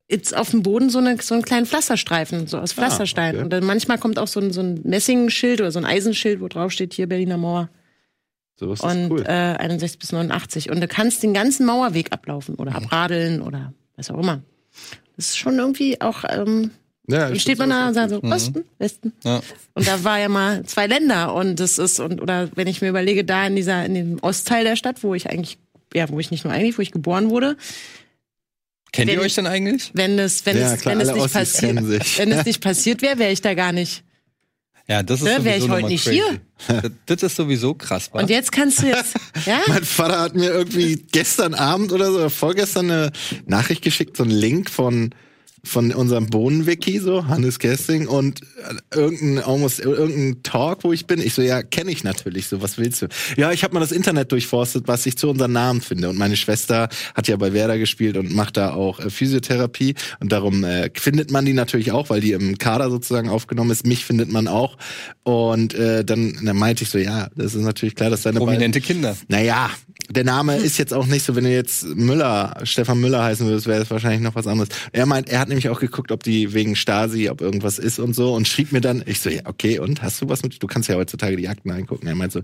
Jetzt auf dem Boden so, eine, so einen kleinen Pflasterstreifen, so aus Pflasterstein. okay. Und dann manchmal kommt auch so ein, so ein Messingschild oder so ein Eisenschild, wo drauf steht, hier Berliner Mauer. So ist Und das cool. äh, 61 bis 89. Und du kannst den ganzen Mauerweg ablaufen oder abradeln oder was auch immer. Das ist schon irgendwie auch, ähm, ja, ich steht man da und sagt so, Osten, Westen. Ja. Und da war ja mal zwei Länder und das ist, und oder wenn ich mir überlege, da in dieser, in dem Ostteil der Stadt, wo ich eigentlich, ja, wo ich nicht nur eigentlich, wo ich geboren wurde, Kennt ihr Wenn- euch denn eigentlich? wenn es, wenn Ja, es, klar, wenn es nicht passiert, kennen sich. wenn es nicht passiert wäre, wäre ich da gar nicht. Ja, das ist Ne, wär ich heute nicht crazy. hier. Das, ist sowieso krass, wa? Und jetzt kannst du jetzt, ja? Mein Vater hat mir irgendwie gestern Abend oder so, oder vorgestern eine Nachricht geschickt, so einen Link von von unserem Bohnenwiki, so, Hannes Kessing, und äh, irgendein, almost, irgendein Talk, wo ich bin. Ich so, ja, kenne ich natürlich, so, was willst du? Ja, ich habe mal das Internet durchforstet, was ich zu unseren Namen finde. Und meine Schwester hat ja bei Werder gespielt und macht da auch äh, Physiotherapie. Und darum äh, findet man die natürlich auch, weil die im Kader sozusagen aufgenommen ist. Mich findet man auch. Und äh, dann, dann meinte ich so, ja, das ist natürlich klar, dass deine beiden- Prominente Kinder. naja, der Name ist jetzt auch nicht so, wenn du jetzt Müller, Stefan Müller heißen würdest, wäre das wahrscheinlich noch was anderes. Er meint, er hat nämlich auch geguckt, ob die wegen Stasi, ob irgendwas ist und so und schrieb mir dann, ich so, ja, okay, und hast du was mit, du kannst ja heutzutage die Akten angucken. Er meint so,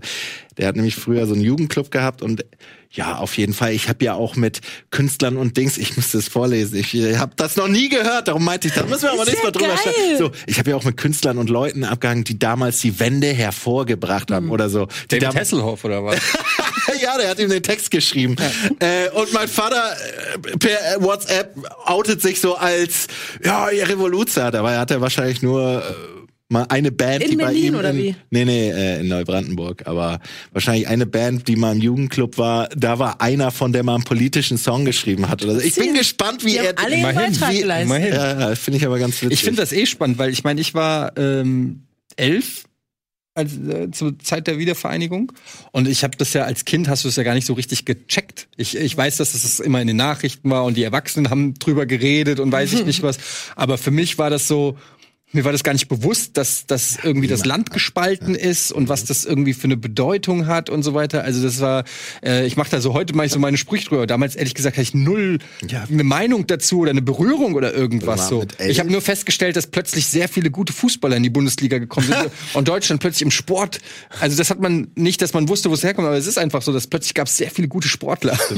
der hat nämlich früher so einen Jugendclub gehabt und Ja, auf jeden Fall. Ich habe ja auch mit Künstlern und Dings, ich müsste es vorlesen. Ich habe das noch nie gehört, darum meinte ich, da müssen wir aber nächstes Mal ja drüber geil. sprechen. So, ich habe ja auch mit Künstlern und Leuten abgehangen, die damals die Wende hervorgebracht haben oder so. Die David Hasselhoff oder was? ja, der hat ihm den Text geschrieben. Äh, und mein Vater äh, per WhatsApp outet sich so als ja, ihr Revoluzer. Dabei hat er wahrscheinlich nur äh, mal eine Band, In die bei Berlin ihm oder in, wie? Nee, nee, äh, in Neubrandenburg, aber wahrscheinlich eine Band, die mal im Jugendclub war, da war einer von der mal einen politischen Song geschrieben hat oder so. Ich bin gespannt, wie Die er alle immerhin, Beitrag wie- geleistet. immerhin. ja, finde ich aber ganz witzig. Ich finde das eh spannend, weil ich meine, ich war ähm, elf als, äh, zur Zeit der Wiedervereinigung und ich habe das ja als Kind hast du es ja gar nicht so richtig gecheckt. Ich, ich weiß, dass es immer in den Nachrichten war und die Erwachsenen haben drüber geredet und weiß ich nicht was. Aber für mich war das so. Mir war das gar nicht bewusst, dass, dass irgendwie das Land gespalten ist und was das irgendwie für eine Bedeutung hat und so weiter. Also das war, äh, ich mache da so heute mache ich so meine Sprüche drüber. Damals ehrlich gesagt hatte ich null Ja. eine Meinung dazu oder eine Berührung oder irgendwas so. Ich habe nur festgestellt, dass plötzlich sehr viele gute Fußballer in die Bundesliga gekommen sind und Deutschland plötzlich im Sport. Also das hat man nicht, dass man wusste, wo es herkommt, aber es ist einfach so, dass plötzlich gab es sehr viele gute Sportler.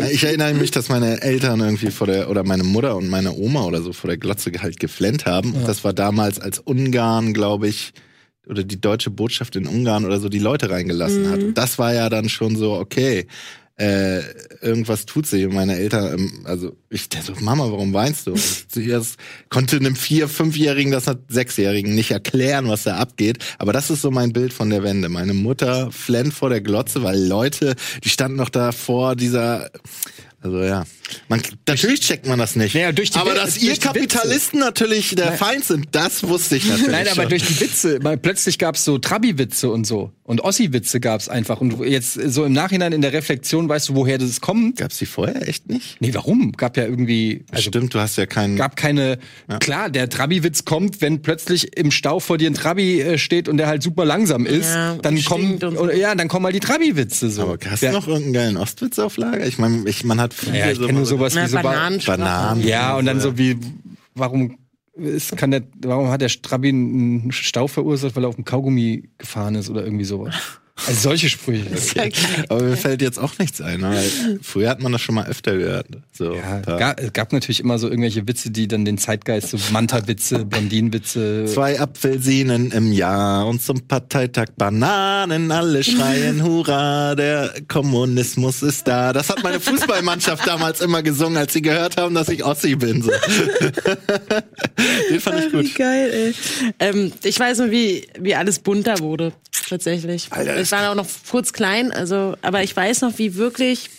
Ja, Ich erinnere mich, dass meine Eltern irgendwie vor der, oder meine Mutter und meine Oma oder so vor der Glotze halt geflennt haben. Und das war damals, als Ungarn, glaube ich, oder die deutsche Botschaft in Ungarn oder so die Leute reingelassen hat. Und das war ja dann schon so, okay, äh, irgendwas tut sich. Und meine Eltern, ähm, also ich der so, Mama, warum weinst du? Und sie das konnte einem vier-, fünfjährigen, das hat sechsjährigen nicht erklären, was da abgeht. Aber das ist so mein Bild von der Wende. Meine Mutter flennt vor der Glotze, weil Leute, die standen noch da vor dieser also ja, man, natürlich checkt man das nicht. Naja, durch die aber Witze- dass durch ihr die Kapitalisten natürlich der Feind sind, das wusste ich natürlich Nein, aber schon. durch die Witze, weil plötzlich gab es so Trabi-Witze und so. Und Ossi-Witze gab es einfach. Und jetzt so im Nachhinein in der Reflexion weißt du, woher das kommt. Gab's die vorher echt nicht? Nee, warum? Gab ja irgendwie. Also Stimmt, du hast ja keinen. gab keine. Klar, der Trabi-Witz kommt, wenn plötzlich im Stau vor dir ein Trabi äh, steht und der halt super langsam ist. Ja, dann kommen und so. oder, ja, dann kommen mal die Trabi-Witze so. aber hast du noch irgendeinen geilen Ostwitz auf Lager? Ich meine, ich, man hat viele Ja, ich kenne nur sowas Na, wie so Ba- Bananensprache. Bananen. Ja, und dann so wie, warum ist, kann der, warum hat der Strabi einen Stau verursacht, weil er auf dem Kaugummi gefahren ist oder irgendwie sowas? Also solche Sprüche. Aber mir fällt jetzt auch nichts ein. Weil früher hat man das schon mal öfter gehört. So, Ja, da- ga, es gab natürlich immer so irgendwelche Witze, die dann den Zeitgeist, so Manta-Witze, Blondinenwitze. Zwei Apfelsinen im Jahr und zum Parteitag Bananen, alle schreien Hurra, der Kommunismus ist da. Das hat meine Fußballmannschaft damals immer gesungen, als sie gehört haben, dass ich Ossi bin. So. Den fand ich Ach, Wie gut. geil, ey. Ähm, ich weiß nur, wie, wie alles bunter wurde, tatsächlich. Alter, ich war auch noch kurz klein, also, aber ich weiß noch, wie wirklich,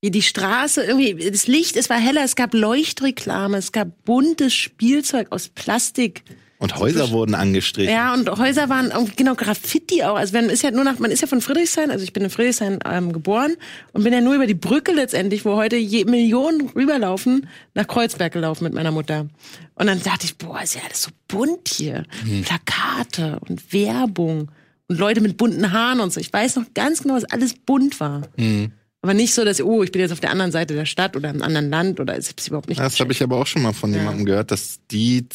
wie die Straße irgendwie, das Licht, es war heller, es gab Leuchtreklame, es gab buntes Spielzeug aus Plastik. Und Häuser wurden angestrichen. Ja, und Häuser waren genau Graffiti auch. Also man ist ja nur nach, man ist ja von Friedrichshain, also ich bin in Friedrichshain ähm, geboren und bin ja nur über die Brücke letztendlich, wo heute je, Millionen rüberlaufen, nach Kreuzberg gelaufen mit meiner Mutter. Und dann dachte ich, boah, ist ja alles so bunt hier. Plakate und Werbung und Leute mit bunten Haaren und so. Ich weiß noch ganz genau, dass alles bunt war. Aber nicht so, dass, oh, ich bin jetzt auf der anderen Seite der Stadt oder im anderen Land oder ich hab's überhaupt nicht Das habe ich aber auch schon mal von jemandem gehört, dass die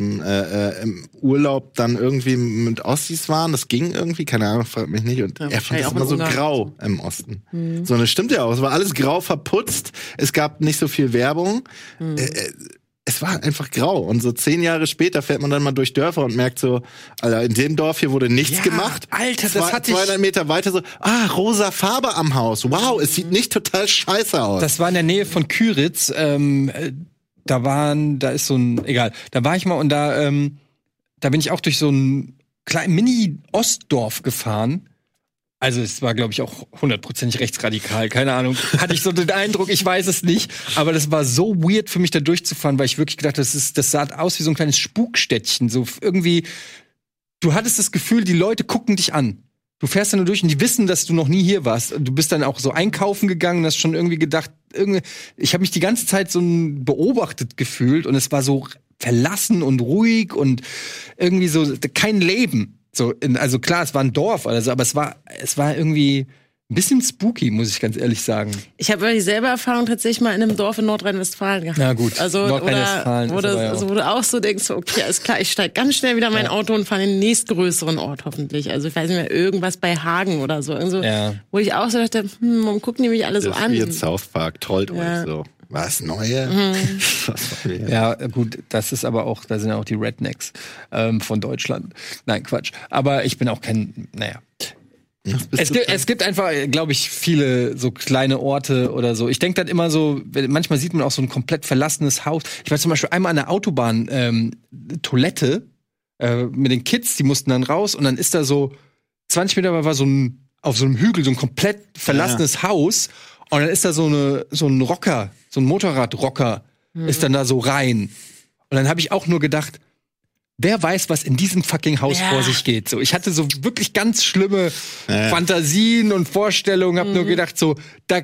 äh, äh, im Urlaub dann irgendwie mit Ossis waren. Das ging irgendwie, keine Ahnung, fragt mich nicht. Und Ja, er fand das immer so Ungarn. grau im Osten. So, und das stimmt ja auch. Es war alles grau verputzt. Es gab nicht so viel Werbung. Äh, äh, es war einfach grau. Und so zehn Jahre später fährt man dann mal durch Dörfer und merkt so, Alter, in dem Dorf hier wurde nichts Ja, gemacht. Alter, das Zwei, hatte ich- 200 Meter weiter so, ah, rosa Farbe am Haus. Wow, es sieht nicht total scheiße aus. Das war in der Nähe von Küritz. Ähm, äh, da waren, da ist so ein, egal, da war ich mal und da, ähm, da bin ich auch durch so ein kleines Mini-Ostdorf gefahren. Also es war, glaube ich, auch hundertprozentig rechtsradikal, keine Ahnung. Hatte ich so den Eindruck, ich weiß es nicht. Aber das war so weird für mich, da durchzufahren, weil ich wirklich gedacht habe, das, ist, das sah aus wie so ein kleines Spukstädtchen. So irgendwie, du hattest das Gefühl, die Leute gucken dich an. Du fährst da nur durch und die wissen, dass du noch nie hier warst. Du bist dann auch so einkaufen gegangen und hast schon irgendwie gedacht, irgendwie, ich habe mich die ganze Zeit so beobachtet gefühlt und es war so verlassen und ruhig und irgendwie so kein Leben. So, in, also klar, es war ein Dorf, also, aber es war, es war irgendwie ein bisschen spooky, muss ich ganz ehrlich sagen. Ich habe dieselbe Erfahrung tatsächlich mal in einem Dorf in Nordrhein-Westfalen gehabt. Na gut, Also, oder, Nordrhein-Westfalen aber du, ja also, wo du auch so denkst, so, okay, alles klar, ich steige ganz schnell wieder in mein Auto und fahre in den nächstgrößeren Ort hoffentlich. Also ich weiß nicht mehr, irgendwas bei Hagen oder so. Irgend so Ja. Wo ich auch so dachte, hm, warum gucken die mich alle so Das ist an? South Park, trollt Ja. euch so. Was, neue? Mhm. Was? Ja, gut, das ist aber auch, da sind ja auch die Rednecks ähm, von Deutschland. Nein, Quatsch. Aber ich bin auch kein, naja. Bist Es gibt, es gibt einfach, glaube ich, viele so kleine Orte oder so. Ich denke dann immer so, manchmal sieht man auch so ein komplett verlassenes Haus. Ich war zum Beispiel einmal an der Autobahn ähm, Toilette äh, mit den Kids, die mussten dann raus und dann ist da so 20 Meter war so ein auf so einem Hügel so ein komplett verlassenes Haus und dann ist da so eine so ein Rocker, so ein Motorradrocker ist dann da so rein. Und dann habe ich auch nur gedacht, wer weiß, was in diesem fucking Haus Ja. vor sich geht. So, ich hatte so wirklich ganz schlimme Fantasien und Vorstellungen, habe Mhm. nur gedacht, so, da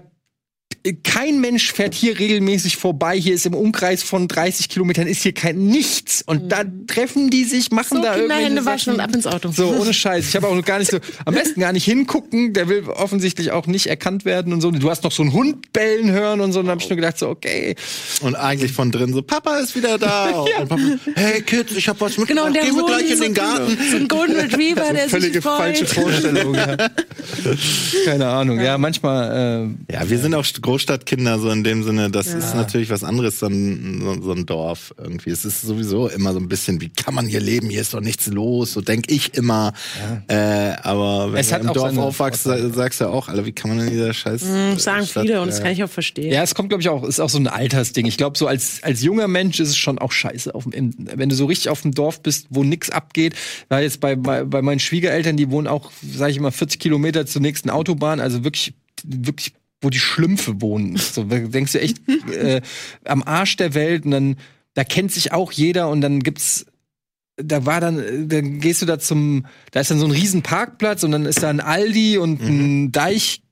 kein Mensch fährt hier regelmäßig vorbei. Hier ist im Umkreis von 30 Kilometern ist hier kein nichts. Und da treffen die sich, machen Mhm. so, da Kinder, Hände waschen und ab ins Auto. So, ohne Scheiß. Ich habe auch noch gar nicht so, am besten gar nicht hingucken. Der will offensichtlich auch nicht erkannt werden und so. Du hast noch so einen Hund bellen hören und so. Und dann habe ich nur gedacht, so, okay. Und eigentlich von drin so, Papa ist wieder da. Und Papa, hey Kids, ich hab was Genau, mitgebracht. und der Gehen wir gleich in ist den so- Garten. So ein Golden Retriever, der Völlige sich freut. falsche Vorstellung. Ja. Keine Ahnung. Ja, manchmal, äh, Ja, wir sind auch Großstadtkinder, so in dem Sinne, das ist natürlich was anderes, so ein, so, so ein Dorf irgendwie. Es ist sowieso immer so ein bisschen, wie kann man hier leben? Hier ist doch nichts los, so denk ich immer. Äh, aber wenn Es du hat im Dorf aufwachst, sa- sagst du ja auch, alle, wie kann man in dieser Scheiß. Hm, sagen Stadt, viele und das äh, kann ich auch verstehen. Ja, es kommt, glaube ich, auch, ist auch so ein Altersding. Ich glaube, so als, als junger Mensch ist es schon auch scheiße. Auf, dem- im, wenn du so richtig auf dem Dorf bist, wo nix abgeht, war jetzt bei, bei, bei meinen Schwiegereltern, die wohnen auch, sage ich immer, 40 Kilometer zur nächsten Autobahn, also wirklich, wirklich, wo die Schlümpfe wohnen. So denkst du echt äh, am Arsch der Welt und dann, da kennt sich auch jeder und dann gibt's da war dann, äh, dann gehst du da zum, da ist dann so ein riesen Parkplatz und dann ist da ein Aldi und ein Deichmann.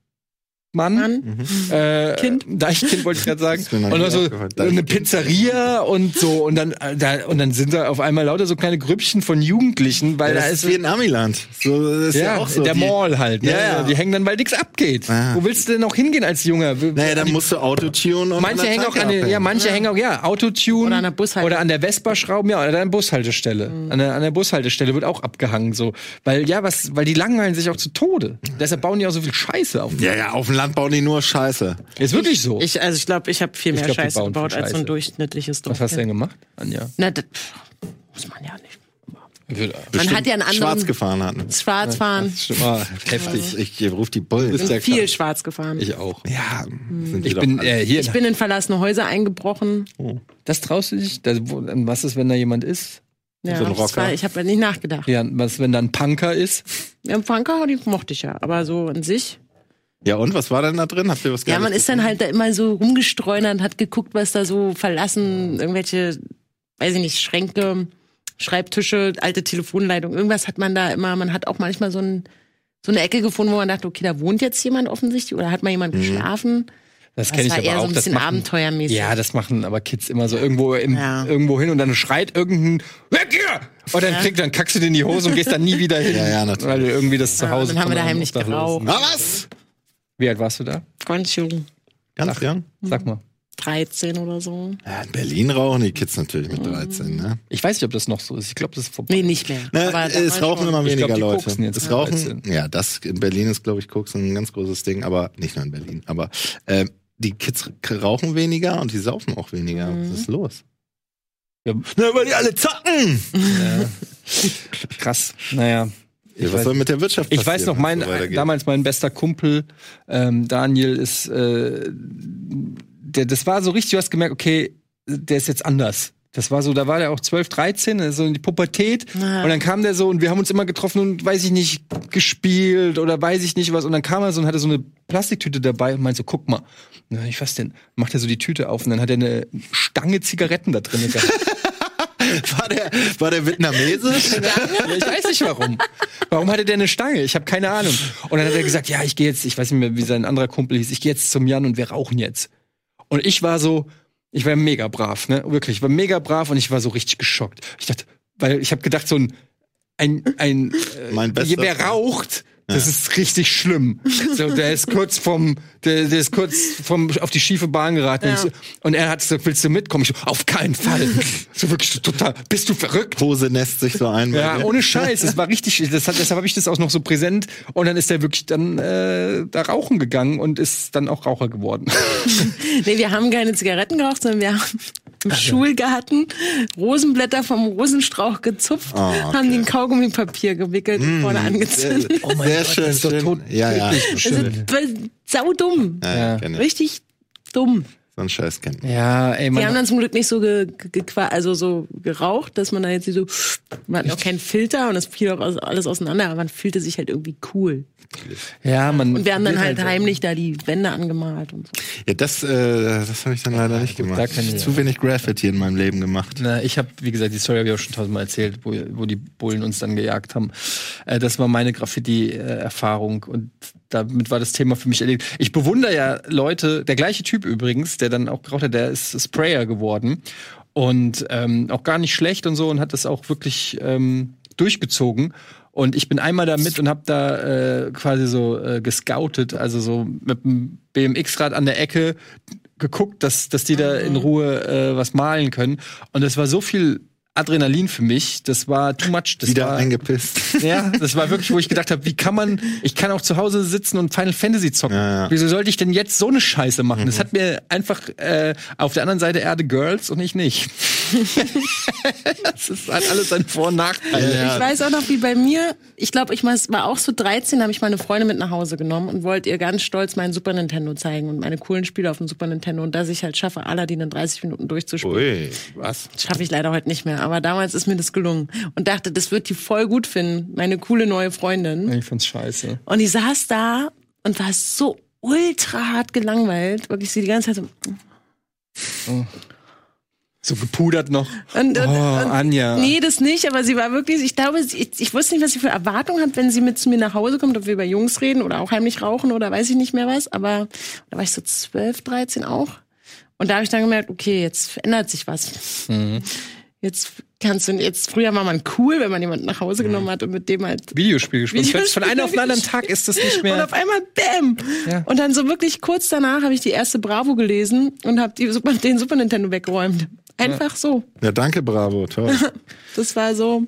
Mann. Äh, Kind. Deichkind wollte ich gerade sagen. Und nie dann so aufgefallen. eine. Pizzeria und so und dann äh, da, und dann sind da auf einmal lauter so kleine Grüppchen von Jugendlichen, weil Ja, da das ist ist wie in Amiland. So, das ist ja, ja, auch so. der die, Mall halt. Ne? Ja, ja. Die hängen dann, weil nichts abgeht. Ah. Wo willst du denn auch hingehen als Junger? Naja, dann musst du Autotune und Manche hängen auch an den, ja, manche hängen auch, ja, Autotune. Oder an der Bushaltestelle. Oder an der Vespa-Schrauben, ja, oder an der Bushaltestelle. An, der, an der Bushaltestelle wird auch abgehangen, so. Weil, ja, was, weil die langweilen sich auch zu Tode. Deshalb bauen die auch so viel Scheiße auf. Ja, ja, auf dem Land bauen die nur Scheiße. Ist wirklich so. Ich, also ich glaube, ich habe viel Ich mehr glaub, Scheiße gebaut als so ein durchschnittliches Dorf. was hast du denn gemacht, Anja? Na, das muss man ja nicht. Man hat ja einen anderen Schwarz gefahren hatten. Schwarz fahren. Ah, heftig. Ich, ich ruf die Bullen. Bist ja Viel schwarz gefahren. Ich, Ich auch. ja, sind die Ich bin äh, hier. bin in verlassene Häuser eingebrochen. das traust du dich? Das, wo, was ist, wenn da jemand ist? Ja, So ein Rocker. war, ich habe ja nicht nachgedacht. Ja, was, wenn da ein Punker ist? Ja, im Punker, die mochte ich ja. Aber so an sich. Ja, und was war denn da drin? Habt ihr was Ja, man ist dann halt da immer so rumgestreunert, hat geguckt, was da so verlassen, irgendwelche, weiß ich nicht, Schränke, Schreibtische, alte Telefonleitungen, irgendwas hat man da immer. Man hat auch manchmal so, ein, so eine Ecke gefunden, wo man dachte, okay, da wohnt jetzt jemand offensichtlich oder hat mal jemand geschlafen. Das kenne ich war aber eher auch. so ein das bisschen machen, abenteuermäßig. Ja, das machen aber Kids immer so irgendwo im, Ja. irgendwo hin und dann schreit irgendein Weg hier! Und dann kriegt dann kackst du dir in die Hose und gehst dann nie wieder hin. Ja, ja, natürlich. Weil du irgendwie das zu Ja, Hause dann haben wir daheim nicht geraucht. Ah, was? Wie alt warst du da? Ganz jung. Ganz jung. Sag mal. 13 oder so. Ja, in Berlin rauchen die Kids natürlich mit 13, ne? Ich weiß nicht, ob das noch so ist. Ich glaube, das ist vorbei. Nee, nicht mehr. Ne, Aber es rauchen immer Ich weniger glaub, die Leute. es rauchen, 13. ja, das in Berlin ist, glaube ich, Koksen ein ganz großes Ding, aber nicht nur in Berlin. Aber äh, die Kids rauchen weniger und die saufen auch weniger. Mhm. Was ist los? Ja. Na, weil die alle zocken! Ja. Krass. Naja. Ja, Ich was weiß- soll mit der Wirtschaft Ich passieren, weiß noch, mein, so damals mein bester Kumpel, ähm, Daniel, ist, äh, der, das war so richtig, du hast gemerkt, okay, der ist jetzt anders. Das war so, da war der auch 12, 13, so in die Pubertät. Ah. Und dann kam der so und wir haben uns immer getroffen und weiß ich nicht, gespielt oder weiß ich nicht was. Und dann kam er so und hatte so eine Plastiktüte dabei und meinte so, guck mal. Na, ich was denn? Macht er so die Tüte auf und dann hat er eine Stange Zigaretten da drin gehabt. War der, war der Vietnamese? Ja, ich weiß nicht warum. Warum hatte der eine Stange? Ich habe keine Ahnung. Und dann hat er gesagt, ja, ich gehe jetzt, ich weiß nicht mehr, wie sein anderer Kumpel hieß, ich gehe jetzt zum Jan und wir rauchen jetzt. Und ich war so, ich war mega brav, ne? Wirklich, ich war mega brav und ich war so richtig geschockt. Ich dachte, weil ich habe gedacht, so ein ein, ein Mein äh, wer raucht, Das ist richtig schlimm. So, der ist kurz vom, der, der ist kurz vom auf die schiefe Bahn geraten. Ja. Und, und er hat gesagt, willst du mitkommen? Ich so, auf keinen Fall. so wirklich total. Bist du verrückt? Hose nässt sich so ein. Ja, ohne Scheiß. Es war richtig. Das hat, deshalb habe ich das auch noch so präsent. Und dann ist er wirklich dann äh, da rauchen gegangen und ist dann auch Raucher geworden. Nee, wir haben keine Zigaretten geraucht, sondern wir haben im Schulgarten Rosenblätter vom Rosenstrauch gezupft, Oh, okay. haben die in Kaugummipapier gewickelt und vorne angezündet. Oh mein Sehr Gott, schön, das ist schön. tot- Ja, ja. Das bestimmt. ist saudumm. Ja, Ja. Richtig dumm. So ein Scheiß kennt man. Ja, ey, Die haben man. dann zum Glück nicht so, ge, ge, ge- also so geraucht, dass man da jetzt so, man hat auch keinen Filter und das fiel auch alles auseinander, aber man fühlte sich halt irgendwie cool. Ja, man. Und wir haben dann halt so- heimlich da die Wände angemalt und so. Ja, das, äh, das habe ich dann leider nicht gemacht. da ich- Zu wenig Graffiti in meinem Leben gemacht. Na, ich habe, wie gesagt, die Story habe ich auch schon tausendmal erzählt, wo, wo die Bullen uns dann gejagt haben. Äh, das war meine Graffiti-Erfahrung und damit war das Thema für mich erledigt. Ich bewundere ja Leute, der gleiche Typ übrigens, der dann auch geraucht hat, der ist Sprayer geworden und ähm, auch gar nicht schlecht und so und hat das auch wirklich ähm, durchgezogen. Und ich bin einmal da mit und habe da äh, quasi so äh, gescoutet, also so mit dem BMX-Rad an der Ecke geguckt, dass, dass die da in Ruhe äh, was malen können. Und das war so viel Adrenalin für mich, das war too much. Das Wieder war, eingepisst. ja, das war wirklich, wo ich gedacht habe, wie kann man, ich kann auch zu Hause sitzen und Final Fantasy zocken. Ja, ja. Wieso sollte ich denn jetzt so eine Scheiße machen? Das hat mir einfach äh, auf der anderen Seite Erde Girls und ich nicht. das ist halt alles ein Vor- und Nachteil. Ja. Ich weiß auch noch, wie bei mir, ich glaube, ich war auch so 13, habe ich meine Freundin mit nach Hause genommen und wollte ihr ganz stolz meinen Super Nintendo zeigen und meine coolen Spiele auf dem Super Nintendo und dass ich halt schaffe, Aladdin in 30 Minuten durchzuspielen. Ui. Was? Schaffe ich leider heute nicht mehr, aber damals ist mir das gelungen und dachte, das wird die voll gut finden, meine coole neue Freundin. Ich fand's scheiße. Und die saß da und war so ultra hart gelangweilt, wirklich sie die ganze Zeit so. So gepudert noch. Und, und, Oh, und, Anja. Nee, das nicht, aber sie war wirklich, ich glaube, ich, ich wusste nicht, was sie für Erwartungen hat, wenn sie mit zu mir nach Hause kommt, ob wir über Jungs reden oder auch heimlich rauchen oder weiß ich nicht mehr was, aber da war ich so 12, 13 auch. Und da habe ich dann gemerkt, okay, jetzt verändert sich was. Mhm. Jetzt kannst du, jetzt, früher war man cool, wenn man jemanden nach Hause genommen hat und mit dem halt Videospiel gespielt. Videospiel Von einem auf den anderen Tag ist das nicht und mehr. auf einmal Bäm! Ja. Und dann so wirklich kurz danach habe ich die erste Bravo gelesen und habe die Super, den Super Nintendo weggeräumt. Einfach so. Ja, danke, Bravo. Toll. Das war so.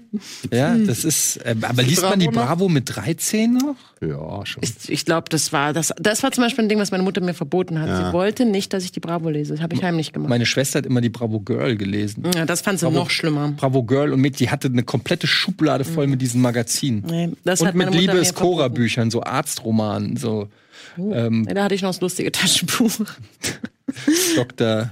Ja, das ist. Äh, aber liest man die Bravo noch? Bravo mit 13 noch? ja, schon. Ich, ich glaube, das war das. Das war zum Beispiel ein Ding, was meine Mutter mir verboten hat. Ja. Sie wollte nicht, dass ich die Bravo lese. Das habe ich heimlich gemacht. Meine Schwester hat immer die Bravo Girl gelesen. Ja, das fand sie noch schlimmer. Bravo Girl und mit, die hatte eine komplette Schublade voll mit diesen Magazinen. Nee, das und hat mit mir Liebes-Cora-Büchern, so Arztromanen, so verboten. Nee, da hatte ich noch das lustige Taschenbuch. Dr.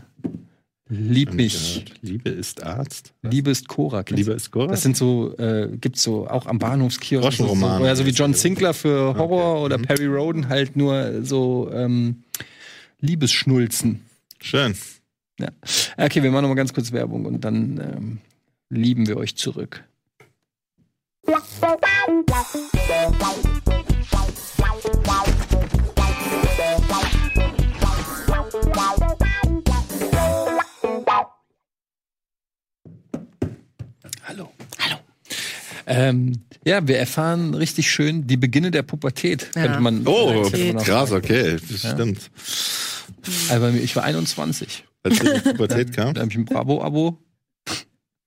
Lieb mich. Liebe ist Arzt. Liebe ist Cora. Liebe ist Cora? Das sind so, äh, gibt's so auch am Bahnhofskiosk. Groschenromane. So, ja, so wie John Sinclair für Horror oder Perry Roden halt nur so ähm, Liebesschnulzen. Schön. Ja. Okay, wir machen noch mal ganz kurz Werbung und dann ähm, lieben wir euch zurück. Hallo. Hallo. Ähm, ja, wir erfahren richtig schön die Beginne der Pubertät, Ja. könnte man. Oh, krass, okay. Das stimmt. Aber ich war 21. Als die Pubertät kam. Da habe ich ein Bravo-Abo.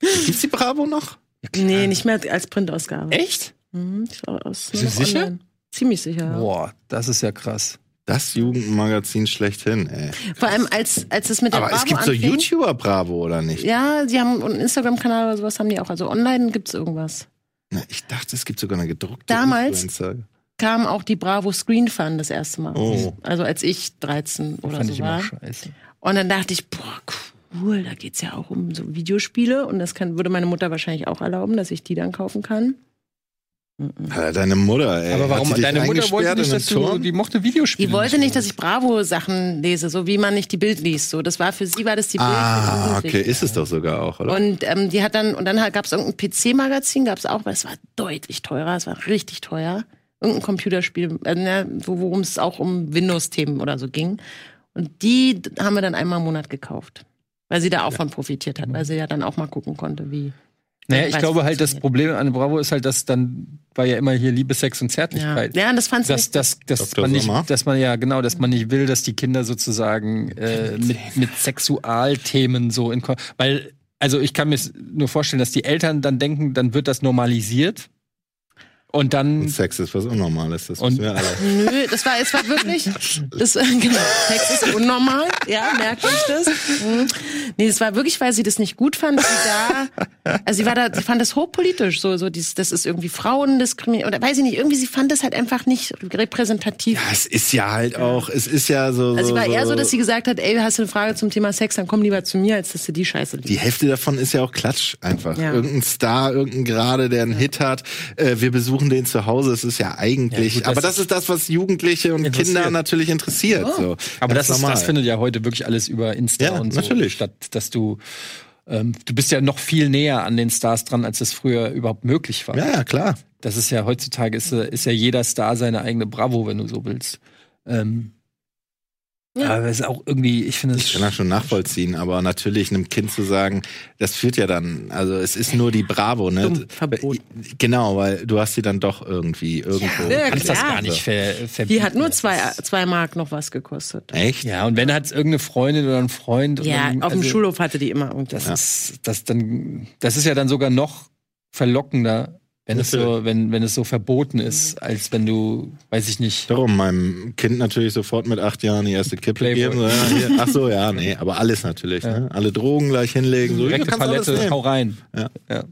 Gibt's die Bravo noch? Nee, nicht mehr als Printausgabe. Echt? Mhm, ich war aus, Bist du sicher? online. Ziemlich sicher. ja. Boah, das ist ja krass. Das Jugendmagazin schlechthin, ey. Vor allem als, als es mit der Aber Bravo es gibt so anfing. YouTuber Bravo, oder nicht? Ja, sie haben einen Instagram-Kanal oder sowas haben die auch. Also online gibt's irgendwas. Na, ich dachte, es gibt sogar eine gedruckte Damals? Influencer. Kam auch die Bravo Screen Fun das erste Mal. Oh. Also als ich 13 oder Fand so ich war. immer scheiße. Und dann dachte ich, boah, cool, da geht's ja auch um so Videospiele. Und das kann, würde meine Mutter wahrscheinlich auch erlauben, dass ich die dann kaufen kann. Ja, deine Mutter, ey. Aber warum? Deine Mutter wollte nicht, dass du, die mochte Videospiele. Die wollte nicht, dass ich Bravo-Sachen lese, so wie man nicht die Bild liest. So, das war für sie war das die Bild. Ah, okay, ist es doch sogar auch, oder? Und ähm, die hat dann, und dann gab es irgendein PC-Magazin, gab es auch, aber es war deutlich teurer, es war richtig teuer. Irgendein Computerspiel, äh, ne, wo- worum es auch um Windows-Themen oder so ging. Und die haben wir dann einmal im Monat gekauft. Weil sie da auch von profitiert hat, weil sie ja dann auch mal gucken konnte, wie. Naja, ich glaube halt, das. Problem an Bravo ist halt, dass dann war ja immer hier Liebe, Sex und Ja, Zärtlichkeit. ja und das fand sie Dass, nicht. dass, dass Dr. man nicht, dass man ja genau, dass man nicht will, dass die Kinder sozusagen äh, mit, mit Sexualthemen so in weil also ich kann mir nur vorstellen, dass die Eltern dann denken, dann wird das normalisiert und dann Und Sex ist was Unnormales, das Und- wissen wir alle. Nö, das war, es war wirklich, das, genau, Sex ist unnormal, ja, merkt euch das. Mhm. Nee, es war wirklich, weil sie das nicht gut fand, sie da, also sie war da, sie fand das hochpolitisch, so, so, dieses, das ist irgendwie Frauendiskriminierung, oder weiß ich nicht, irgendwie, sie fand das halt einfach nicht repräsentativ. Ja, es ist ja halt auch, es ist ja so. Also so, sie war eher so, so dass sie gesagt hat, ey, hast du eine Frage zum Thema Sex, dann komm lieber zu mir, als dass du die Scheiße liest. die Hälfte davon ist ja auch Klatsch einfach. Ja. Irgendein Star, irgendein Gerade, der einen Hit hat. Äh, wir besuchen den zu Hause. Es ist ja eigentlich. Ja, gut, das aber das ist das, was Jugendliche und. Kinder natürlich interessiert. So. Aber das, ist, das findet ja heute wirklich alles über Insta Ja, und so natürlich. statt, dass du ähm, du bist ja noch viel näher an den Stars dran, als es früher überhaupt möglich war. Ja, ja, klar. Das ist ja heutzutage ist, äh, ist ja jeder Star seine eigene Bravo, wenn du so willst. Ähm, Ja. Aber es ist auch irgendwie, ich finde Ich es kann das schon nachvollziehen, aber natürlich einem Kind zu sagen, das führt ja dann, also es ist nur die Bravo, ne? Dumm, verboten. Genau, weil du hast sie dann doch irgendwie irgendwo. Ja, kannst das gar nicht ver, verbieten. Die hat nur zwei, zwei Mark noch was gekostet. Echt? Ja, und wenn hat es irgendeine Freundin oder ein Freund. und Ja, dann, auf dem also, Schulhof hatte die immer irgendwas. Das ist, das dann, das ist ja dann sogar noch verlockender, wenn es so, wenn, wenn es so verboten ist, als wenn du, weiß ich nicht. Darum meinem Kind natürlich sofort mit acht Jahren die erste Kippe Playboy. geben. So, ja. Ach so, ja, nee, aber alles natürlich. Ne? Alle Drogen gleich hinlegen. So, Direkte Palette, hau rein. Ja. Ja.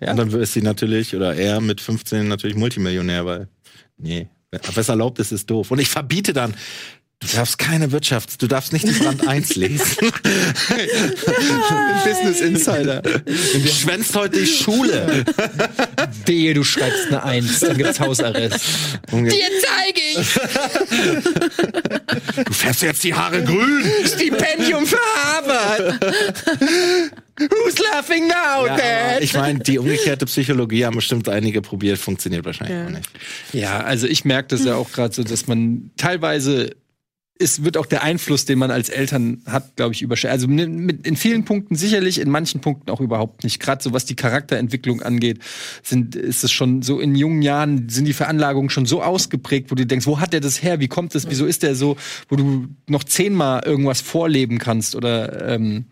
Ja. Und dann ist sie natürlich, oder er mit 15 natürlich Multimillionär, weil, nee, was erlaubt ist, ist doof. Und ich verbiete dann, du darfst keine Wirtschafts-, du darfst nicht die Brand 1 lesen. Business Insider. Du schwänzt heute die Schule. Wehe, du schreibst eine Eins, dann gibt's Hausarrest. Dir zeige ich Du färbst jetzt die Haare grün. Stipendium für Harvard. Who's laughing now, Ja, aber ich meine, die umgekehrte Psychologie haben bestimmt einige probiert, funktioniert wahrscheinlich Ja. auch nicht. Ja, also ich merke das ja auch gerade so, dass man teilweise es wird auch der Einfluss, den man als Eltern hat, glaube ich, überschätzt. Also mit, mit, in vielen Punkten sicherlich, in manchen Punkten auch überhaupt nicht. Gerade so was die Charakterentwicklung angeht, sind, ist es schon so in jungen Jahren sind die Veranlagungen schon so ausgeprägt, wo du denkst, wo hat der das her? Wie kommt das? Wieso ist der so, wo du noch zehnmal irgendwas vorleben kannst oder ähm,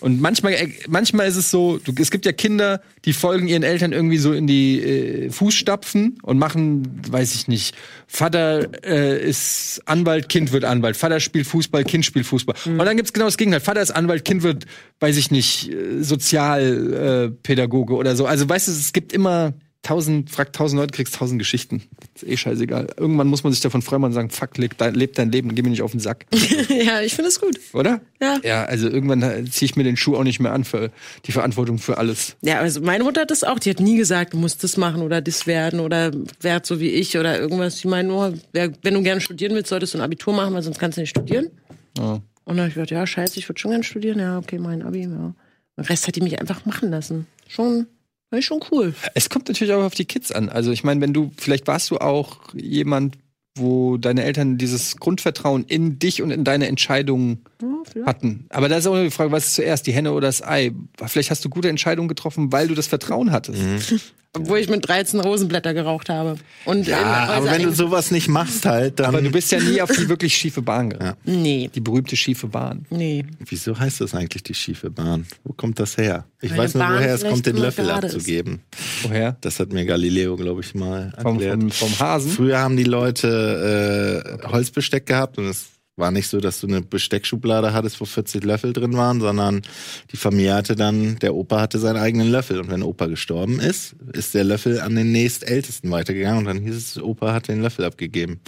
und manchmal, äh, manchmal ist es so, du, es gibt ja Kinder, die folgen ihren Eltern irgendwie so in die äh, Fußstapfen und machen, weiß ich nicht, Vater äh, ist Anwalt, Kind wird Anwalt, Vater spielt Fußball, Kind spielt Fußball. Und dann gibt's genau das Gegenteil. Vater ist Anwalt, Kind wird, weiß ich nicht, äh, Sozialpädagoge äh, oder so. Also weißt du, es gibt immer tausend, frag tausend Leute, kriegst tausend Geschichten. Ist eh scheißegal. Irgendwann muss man sich davon freuen und sagen, fuck, leb dein, leb dein Leben, geh mir nicht auf den Sack. ja, ich finde es gut. Oder? Ja. Ja, also irgendwann ziehe ich mir den Schuh auch nicht mehr an für die Verantwortung für alles. Ja, also meine Mutter hat das auch. Die hat nie gesagt, du musst das machen oder das werden oder werd so wie ich oder irgendwas. Die meint nur, wenn du gerne studieren willst, solltest du ein Abitur machen, weil sonst kannst du nicht studieren. Ja. Und dann hab ich gedacht, ja, scheiße, ich würde schon gerne studieren. Ja, okay, mein Abi, ja. Den Rest hat die mich einfach machen lassen. Schon, war ich schon cool. Es kommt natürlich auch auf die Kids an. Also ich meine, wenn du, vielleicht warst du auch jemand, wo deine Eltern dieses Grundvertrauen in dich und in deine Entscheidungen Ja, hatten. Aber da ist auch die Frage, was ist zuerst, die Henne oder das Ei? Vielleicht hast du gute Entscheidungen getroffen, weil du das Vertrauen hattest. Obwohl ich mit 13 Rosenblätter geraucht habe. Und Ja, in- aber also wenn du sowas nicht machst halt, dann. Aber du bist ja nie auf die wirklich schiefe Bahn gegangen. Nee, Die berühmte schiefe Bahn. nee. Wieso heißt das eigentlich die schiefe Bahn? Wo kommt das her? Ich Weil weiß nur, Bahn woher es kommt, den Löffel gerade ist. abzugeben. Woher? Das hat mir Galileo, glaube ich, mal Vom, erklärt. vom, vom Hasen? Früher haben die Leute äh, Holzbesteck gehabt und es war nicht so, dass du eine Besteckschublade hattest, wo 40 Löffel drin waren, sondern die Familie hatte dann, der Opa hatte seinen eigenen Löffel. Und wenn Opa gestorben ist, ist der Löffel an den nächstältesten weitergegangen und dann hieß es, Opa hat den Löffel abgegeben.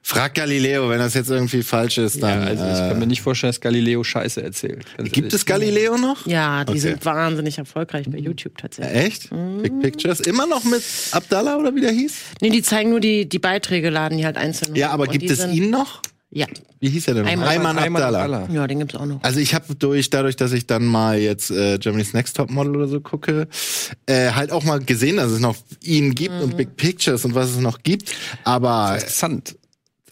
Frag Galileo, wenn das jetzt irgendwie falsch ist, dann. ja, also ich äh, kann mir nicht vorstellen, dass Galileo Scheiße erzählt. Ganz gibt ehrlich. es Galileo noch? Ja, die Okay. sind wahnsinnig erfolgreich bei YouTube tatsächlich. Echt? Big Pictures? Immer noch mit Abdallah oder wie der hieß? Nee, die zeigen nur die, die Beiträge, laden die halt einzeln. Ja, aber gibt es ihn noch? Ja. Wie hieß er denn? Ayman- Ayman Ayman Abdallah. Abdallah. Ja, den gibt's auch noch. Also ich habe durch, dadurch, dass ich dann mal jetzt äh, Germany's Next Top Model oder so gucke, äh, halt auch mal gesehen, dass es noch ihn gibt und Big Pictures und was es noch gibt. Aber Interessant.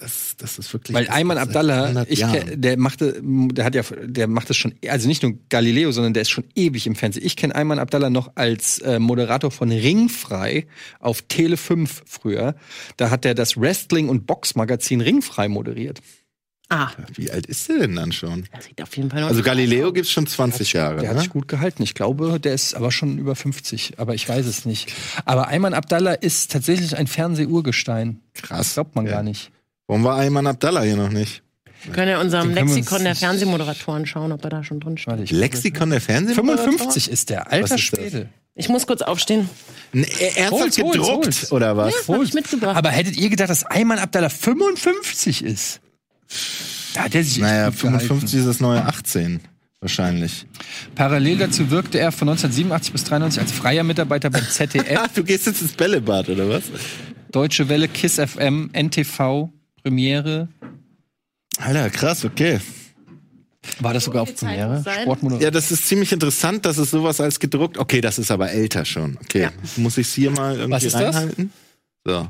Das, das ist wirklich. Weil Ayman Abdallah, 100 ich, der machte, der hat ja, der macht das schon, also nicht nur Galileo, sondern der ist schon ewig im Fernsehen. Ich kenne Ayman Abdallah noch als äh, Moderator von Ringfrei auf Tele 5 früher. Da hat er das Wrestling- und Boxmagazin Ringfrei moderiert. Ah, Wie alt ist der denn dann schon? das sieht auf jeden Fall noch Also Galileo gibt's schon 20 Jahre. Der hat Ne? sich gut gehalten. Ich glaube, der ist aber schon über 50, aber ich weiß es nicht. Aber Ayman Abdallah ist tatsächlich ein Fernsehurgestein. Krass. Das glaubt man Ja. gar nicht. Warum war Ayman Abdallah hier noch nicht? Wir können ja unserem Lexikon der Fernsehmoderatoren schauen, ob er da schon drin steht. Lexikon der Fernsehmoderator? 55 ist der, alter? Schwede. Ich muss kurz aufstehen. N- Ernsthaft hol's, gedruckt hol's. oder was? Das habe ich mitgebracht. Aber hättet ihr gedacht, dass Ayman Abdallah 55 ist? Da hat er sich Naja, gut gehalten. 55 ist das neue 18. Wahrscheinlich. Parallel dazu wirkte er von 1987 bis 93 als freier Mitarbeiter beim ZDF, Ah, du gehst jetzt ins Bällebad, oder was? Deutsche Welle, KISS FM, NTV, Premiere. Alter, krass, okay. War das sogar auf Premiere? Sportmoderator. Ja, das ist ziemlich interessant, dass es sowas als gedruckt. Okay, das ist aber älter schon. Okay, muss ich hier mal irgendwie Was ist das? reinhalten? So.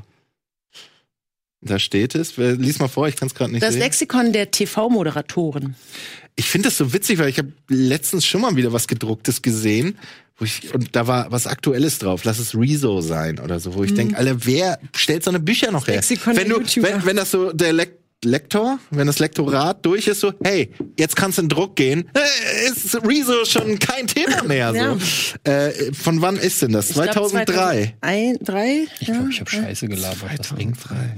Da steht es. Lies mal vor, ich kann es gerade nicht Das sehen. Lexikon der TV-Moderatoren. Ich finde das so witzig, weil ich habe letztens schon mal wieder was gedrucktes gesehen, wo ich und da war was Aktuelles drauf. Lass es Rezo sein oder so, wo ich denke, Alter, wer stellt so eine Bücher noch her? Mhm. Lexikon wenn du, wenn, wenn das so der Lek Lektor, wenn das Lektorat durch ist, so, hey, jetzt kannst du in Druck gehen, äh, ist Rezo schon kein Thema mehr. Ja. So. Äh, von wann ist denn das? Ich glaub, 2003. 2001, drei? Ich glaube, ich habe Scheiße gelabert. was ringfrei.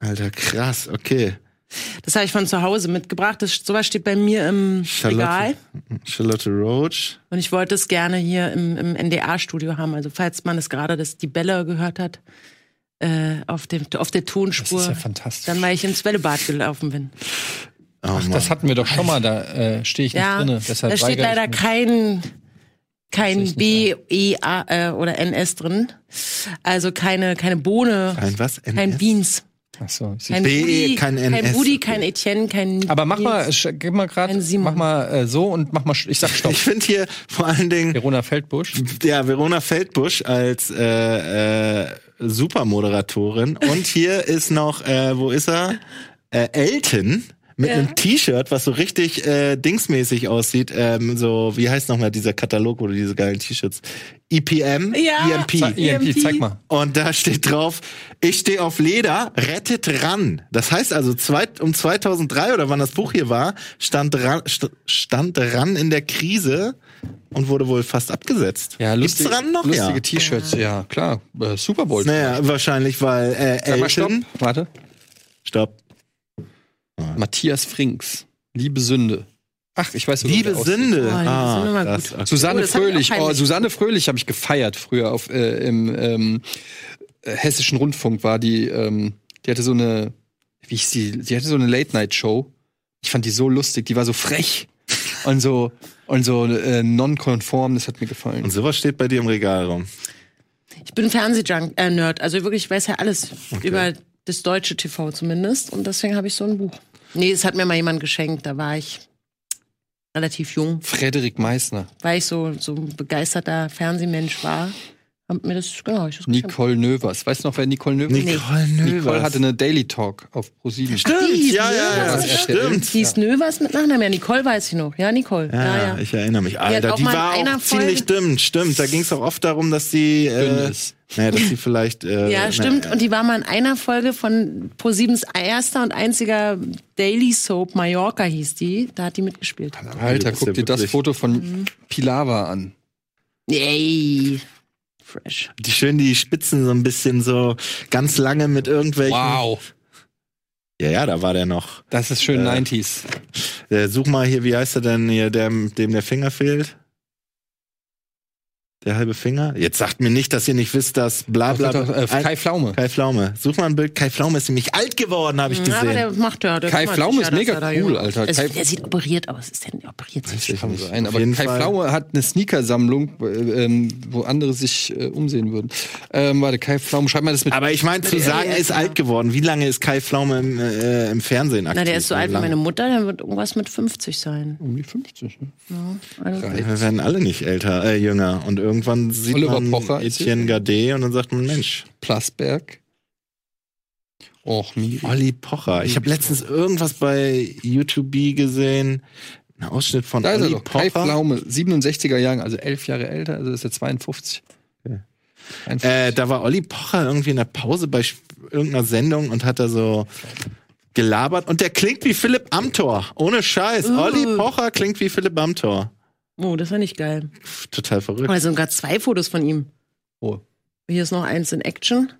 Alter, krass, okay. Das habe ich von zu Hause mitgebracht. Das, sowas steht bei mir im Regal. Charlotte, Charlotte Roach. Und ich wollte es gerne hier im, im NDA-Studio haben. Also falls man es gerade das die Bälle gehört hat, äh, auf, dem, auf der Das Tonspur. ist ja fantastisch. dann, weil ich ins Bällebad gelaufen bin. Oh, Ach, Mann. das hatten wir doch schon mal, da äh, stehe ich Ja, nicht drinne. Deshalb da steht leider kein, kein B, E, A äh, oder NS drin. Also keine, keine Bohne, Ein was? kein NS? Beans. Ach so, Kein B, Budi, kein kein NS. Budi, kein Etienne, kein Aber mach mal, gib mal gerade, mach mal äh, so und mach mal, ich sag Stopp. Ich finde hier vor allen Dingen Verona Feldbusch. ja, Verona Feldbusch als äh, äh, Supermoderatorin. Und hier ist noch, äh, wo ist er? Äh, Elton mit Ja. einem T-Shirt, was so richtig äh, dingsmäßig aussieht. Ähm, so, wie heißt nochmal dieser Katalog, wo du diese geilen T-Shirts? EPM? Ja. EMP. Zeig, EMP, zeig mal. Und da steht drauf, ich stehe auf Leder, rettet ran. Das heißt also, zwei, um 2003 oder wann das Buch hier war, stand ran, st- stand ran in der Krise und wurde wohl fast abgesetzt. Ja, Gibt's lustig, ran noch? lustige Ja. T-Shirts, ja, klar. Äh, Super Bowl. Naja, wahrscheinlich, weil äh, Sag mal Stopp. Elton... Warte. Stopp. Matthias Frings. Liebe Sünde. Ach, ich weiß sogar, Liebe. Sünde. Oh, Liebe ah, Sünde. Okay. Susanne Oh, ich Fröhlich. Oh. Susanne Fröhlich habe ich gefeiert früher auf äh, im ähm, äh, hessischen Rundfunk war die ähm, die hatte so eine wie hieß die die hatte so eine Late Night Show. Ich fand die so lustig, die war so frech und so und so äh, non-konform, das hat mir gefallen. Und sowas steht bei dir im Regal rum. Ich bin Fernsehjunk, äh. Also wirklich, ich weiß ja alles über das deutsche TV zumindest. Und deswegen habe ich so ein Buch. Nee, es hat mir mal jemand geschenkt. Da war ich relativ jung, Frederik Meissner, weil ich so, so ein begeisterter Fernsehmensch war. Hab mir das, genau, ich das. Nicole Növers. Weißt du noch, wer Nicole Növers ist? Nicole Növers. Nicole hatte eine Daily Talk auf ProSieben. Stimmt, Die hieß ja, ja, ja, stimmt. Die hieß Növers mit Nachnamen. Ja, Nicole weiß ich noch. Ja, Nicole. Ja, Ja, ja, ich erinnere mich. Alter, auch die mal in war einer auch ziemlich Folge- dünn, stimmt. Da ging es auch oft darum, dass sie, äh, ist. naja, dass sie vielleicht, äh, Ja, stimmt. na, Und die war mal in einer Folge von ProSiebens erster und einziger Daily Soap Mallorca hieß die. Da hat die mitgespielt. Alter, ist guck dir das Foto Mhm. von Pilawa an. Yay. Fresh. die schön die Spitzen so ein bisschen so ganz lange mit irgendwelchen. Wow, Ja, ja, da war der noch. das ist schön Äh, 90s. Äh, such mal hier, wie heißt er denn hier, der, dem der Finger fehlt? Der halbe Finger? Jetzt sagt mir nicht, dass ihr nicht wisst, dass bla bla. Doch, doch, äh, Ein- Kai Pflaume. Kai Pflaume. Such mal ein Bild. Kai Pflaume ist nämlich alt geworden, habe ich Ja, aber gesehen. der macht ja. Der Kai sich ist ja, mega er cool, jung- Alter. Es, Kai- der sieht operiert aus. Ist denn operiert sich? Kann schon? sein, Auf aber Kai Fall. Pflaume hat eine Sneakersammlung, äh, ähm, wo andere sich äh, umsehen würden. Ähm, warte, Kai Pflaume, schreib mal das mit. Aber ich meine, zu Ja, sagen, ja, er ist ja. alt geworden. Wie lange ist Kai Pflaume im, äh, im Fernsehen aktiv? Na, der ist so alt wie meine Mutter. Der wird irgendwas mit 50 sein. um die 50, ne? Also, Drei. Wir werden alle nicht älter, äh, jünger. Und irgendwann sieht Oliver man Pocher Etienne Gade und dann sagt man, Mensch, Plasberg. Och, Miri. Olli Pocher. Ich habe letztens irgendwas bei YouTube gesehen. Ein Ausschnitt von Da ist Olli doch. Kai Pocher. Pflaume, 67er Jahren, also elf Jahre älter, also ist er 52. Okay. 51. Äh, da war Olli Pocher irgendwie in der Pause bei irgendeiner Sendung und hat da so gelabert. Und der klingt wie Philipp Amthor. Ohne Scheiß. Uh. Olli Pocher klingt wie Philipp Amthor. Oh, das war nicht geil. Total verrückt. Sind gerade zwei Fotos von ihm. Oh. Hier ist noch eins in Action.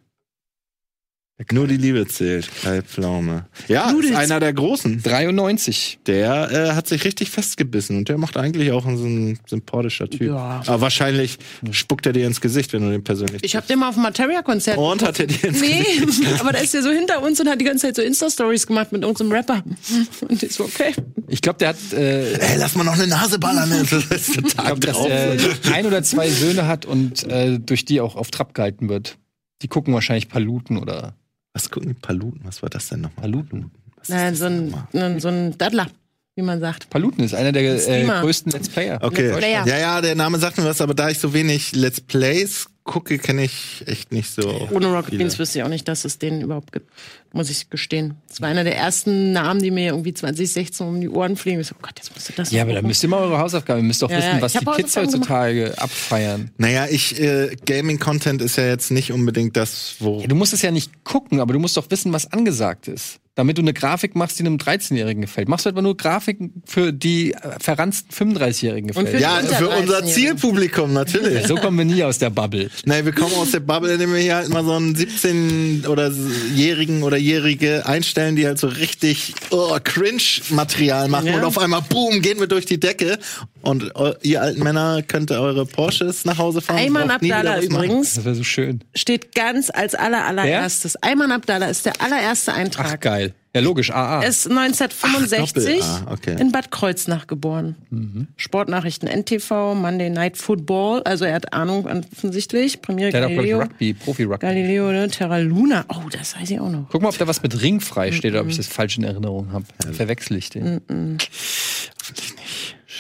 Nur die Liebe zählt. Kai Pflaume. Ja, ist einer der Großen. 93. Der äh, hat sich richtig festgebissen und der macht eigentlich auch so ein sympathischer Typ. Ja. Aber wahrscheinlich spuckt er dir ins Gesicht, wenn du den persönlich. Ich habe den mal auf dem Materia-Konzert. und hat er dir ins Nee, Gesicht. aber da ist der so hinter uns und hat die ganze Zeit so Insta-Stories gemacht mit irgendeinem Rapper. Und ich so, okay. Ich glaube, der hat, äh, Ey, lass mal noch eine Nase ballern. Das ist ich glaub, dass er ein oder zwei Söhne hat und äh, durch die auch auf Trab gehalten wird. Die gucken wahrscheinlich Paluten oder Was gucken die Paluten? Was war das denn nochmal? Paluten. Was ist Nein, das so ein, so ein Daddler, wie man sagt. Paluten ist einer der äh, größten Let's Player. Okay. Let's Player. Ja, ja, der Name sagt mir was, aber da ich so wenig Let's Plays gucke, kenne ich echt nicht so. Ohne Rocket viele. Beans wüsste ich auch nicht, dass es den überhaupt gibt. Muss ich gestehen. Das war einer der ersten Namen, die mir irgendwie 2016 um die Ohren fliegen. Ich so, oh Gott, jetzt musst du das Ja, aber da müsst ihr mal eure Hausaufgaben. Ihr müsst doch Ja, wissen, ja, was die Kids heutzutage abfeiern. Naja, ich, äh, Gaming-Content ist ja jetzt nicht unbedingt das, wo. Ja, du musst es ja nicht gucken, aber du musst doch wissen, was angesagt ist. Damit du eine Grafik machst, die einem 13-Jährigen gefällt. Machst du etwa nur Grafiken für die äh, verranzten 35-Jährigen Und gefällt. für- Ja, für unser 13-Jährigen. Zielpublikum, natürlich. so kommen wir nie aus der Bubble. Nein, wir kommen aus der Bubble, indem wir hier halt mal so einen 17- oder Jährigen oder Jährige einstellen, die halt so richtig oh, Cringe-Material machen Ja. und auf einmal, boom, gehen wir durch die Decke. Und eu- ihr alten Männer könnt eure Porsches nach Hause fahren. Ayman Abdallah übrigens Das wäre so schön. steht ganz als aller allererstes. Ayman Abdallah ist der allererste Ach, Eintrag. geil. Ja, logisch, AA. Er ist 1965 Ach, okay. in Bad Kreuznach geboren. Mhm. Sportnachrichten NTV, Monday Night Football, also er hat Ahnung offensichtlich. Premiere Der hat auch, Galileo. Rugby, Profi-Rugby. Galileo ne? Terra Luna. Oh, das weiß ich auch noch. Guck mal, ob da was mit Ring frei steht oder ob ich das falsch in Erinnerung habe. Verwechsel ich den.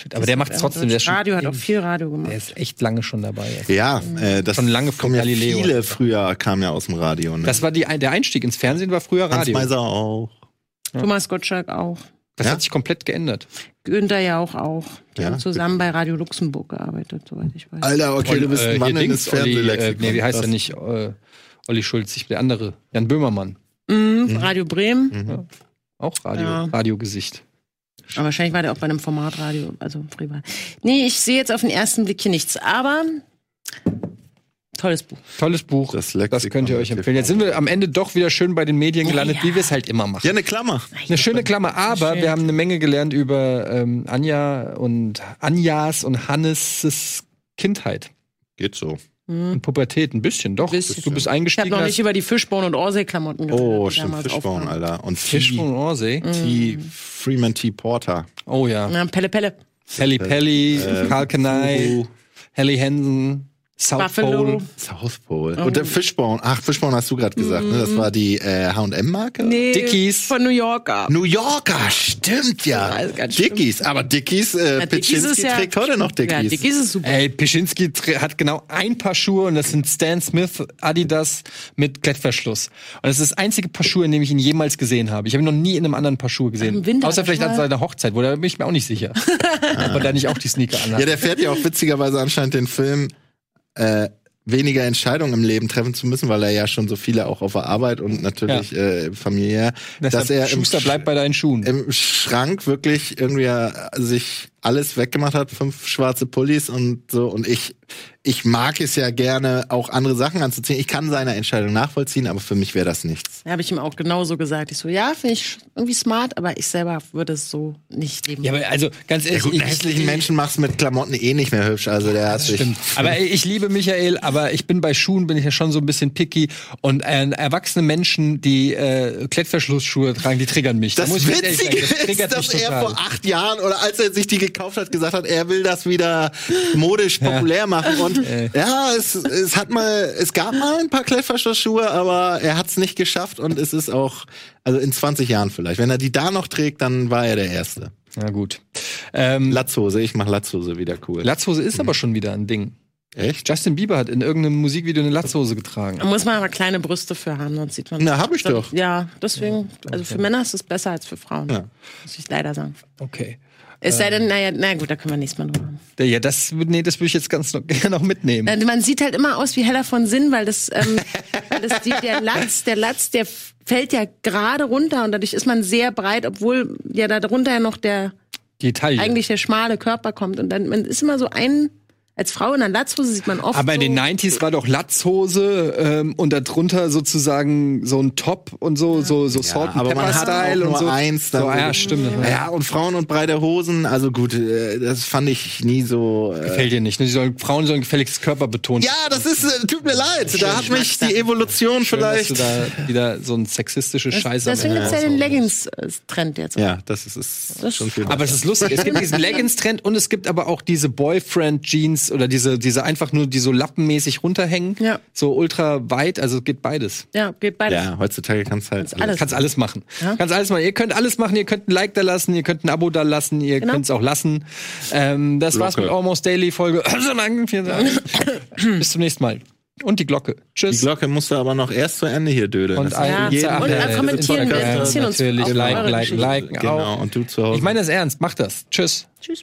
Shit, aber der macht trotzdem, der Radio hat auch viel Radio der gemacht. ist echt lange schon dabei. Ja, äh, das Schon lange vor kommen ja Galileo. Viele früher kamen ja aus dem Radio. Ne? Das war die, der Einstieg ins Fernsehen, war früher Hans Radio. Meiser auch. Thomas Gottschalk auch. Das Ja? hat sich komplett geändert. Günther ja auch auch. Die Ja? haben zusammen bei Radio Luxemburg gearbeitet, soweit ich weiß. Alter, okay, du bist äh, ein hier Mann in das äh, Fernsehlexikon. nee, wie heißt Krass. er nicht? Äh, Olli Schulz, ich, der andere. Jan Böhmermann. Mhm, Radio Bremen. Auch Radio, Ja. Radiogesicht. Aber wahrscheinlich war der auch bei einem Formatradio, also privat. Nee, ich sehe jetzt auf den ersten Blick hier nichts, aber tolles Buch. Tolles Buch. Das Das, könnt ihr euch empfehlen. Jetzt sind wir am Ende doch wieder schön bei den Medien gelandet, ja. wie wir es halt immer machen. Ja, eine Klammer. Eine schöne Klammer, aber schön. wir haben eine Menge gelernt über ähm, Anja und Anjas und Hannes' Kindheit Geht so. Und Pubertät. Ein bisschen, doch. Bisschen. Du bist Ich habe eingestiegen. noch nicht über die Fischborn- und Orsay-Klamotten geredet. Oh, stimmt, Fischborn, aufkamen. Alter. Und T, von Orsay. T, Freeman T. Porter. Oh ja. Ja, Pelle Pelle. Pelly, Äh, Karl Fuhu. Helly Hansen, South Buffalo. Pole. South Pole. Und der Fischborn. Ach, Fischborn hast du gerade gesagt, ne? Das war die äh, H&M-Marke? Nee, Dickies. von New Yorker. New Yorker, stimmt ja. Ganz schlimm. Dickies, aber Dickies, äh, Ja, Piccinski ja- trägt heute noch Dickies. Ja, Dickies ist super. Ey, Pischinski hat genau ein Paar Schuhe und das sind Stan Smith Adidas mit Klettverschluss. Und das ist das einzige Paar Schuhe, in dem ich ihn jemals gesehen habe. Ich habe ihn noch nie in einem anderen Paar Schuhe gesehen. Winter Außer vielleicht an seiner Hochzeit, wo da bin ich mir auch nicht sicher. Ob er da nicht auch die Sneaker anhat. Ja, der fährt ja auch witzigerweise anscheinend den Film äh, weniger Entscheidungen im Leben treffen zu müssen, weil er ja schon so viele auch auf der Arbeit und natürlich äh, familiär, Deshalb, dass er im, bleibt bei deinen Schuhen. im Schrank wirklich irgendwie sich alles weggemacht hat, fünf schwarze Pullis und so und ich ich mag es ja gerne auch andere Sachen anzuziehen. Ich kann seine Entscheidung nachvollziehen, aber für mich wäre das nichts. Da habe ich ihm auch genauso gesagt. Ich so, ja, finde ich irgendwie smart, aber ich selber würde es so nicht leben. ja, aber also ganz Ja, ehrlich, gut, einen ich- hässlichen Menschen machst du mit Klamotten eh nicht mehr hübsch, also der hat sich Stimmt. Aber ey, ich liebe Michael, aber ich bin bei Schuhen bin ich ja schon so ein bisschen picky und äh, erwachsene Menschen, die äh, Klettverschlussschuhe tragen, die triggern mich. Da Das muss ich ganz ehrlich Witzige sagen, das ist, dass mich er vor acht Jahren oder als er sich die gekauft hat, gesagt hat, er will das wieder modisch populär machen. Und ja, es, es hat mal, es gab mal ein paar Klettverschlussschuhe, aber er hat es nicht geschafft und es ist auch, also in 20 Jahren vielleicht. Wenn er die da noch trägt, dann war er der Erste. Na gut. Ähm, Latzhose, ich mach Latzhose wieder cool. Latzhose ist aber schon wieder ein Ding. Echt? Justin Bieber hat in irgendeinem Musikvideo eine Latzhose getragen. Da muss man aber kleine Brüste für haben, sonst sieht man. Na, hab ich doch. Ja, deswegen, also für Männer ist es besser als für Frauen. Ja. Muss ich leider sagen. Okay. Es sei denn, naja, na gut, da können wir nächstes Mal drüber. Ja, das, nee, das würde ich jetzt ganz noch, gerne noch mitnehmen. Man sieht halt immer aus wie Heller von Sinn, weil das, ähm, weil das die, der Latz, der Latz, der fällt ja gerade runter und dadurch ist man sehr breit, obwohl ja da drunter ja noch der Die Taille. eigentlich der schmale Körper kommt und dann man ist immer so ein als Frau in einer Latzhose sieht man oft Aber in so, den 90s war doch Latzhose ähm, und darunter sozusagen so ein Top und so, so, so Salt man Pepper hat Style auch und nur so. eins. so dann- ja, stimmt. das Ja, und Frauen und breite Hosen, also gut, äh, das fand ich nie so. Äh, Gefällt dir nicht. Ne? Sollen, Frauen sollen gefälligst Körper betonen. ja, das ist, äh, tut mir leid. Da hat mich die Evolution Schön, dass vielleicht. du da wieder so ein sexistische Scheiße am Deswegen gibt's ja den. Leggings-Trend jetzt. Ja, das ist, ist schon viel. Aber es ist lustig. Es gibt diesen Leggings-Trend und es gibt aber auch diese Boyfriend-Jeans oder diese, diese einfach nur, die so lappenmäßig runterhängen. Ja. So ultra weit. Also geht beides. Ja, geht beides. ja, heutzutage kannst du halt alles. Kannst alles machen. Ja. Kannst alles machen. Ihr könnt alles machen. Ihr könnt ein Like da lassen. Ihr könnt ein Abo da lassen. Ihr Genau. könnt es auch lassen. Ähm, das war's Glocke. mit Almost Daily Folge. Bis zum nächsten Mal. Und die Glocke. Die Tschüss. Glocke musst du aber noch erst zu Ende hier dödeln. Und ein- Ja. Und, äh, kommentieren, wir interessieren uns natürlich. Liken, liken, liken Genau, auch. und du zu Hause. Ich meine das ernst. Macht das. Tschüss. Tschüss.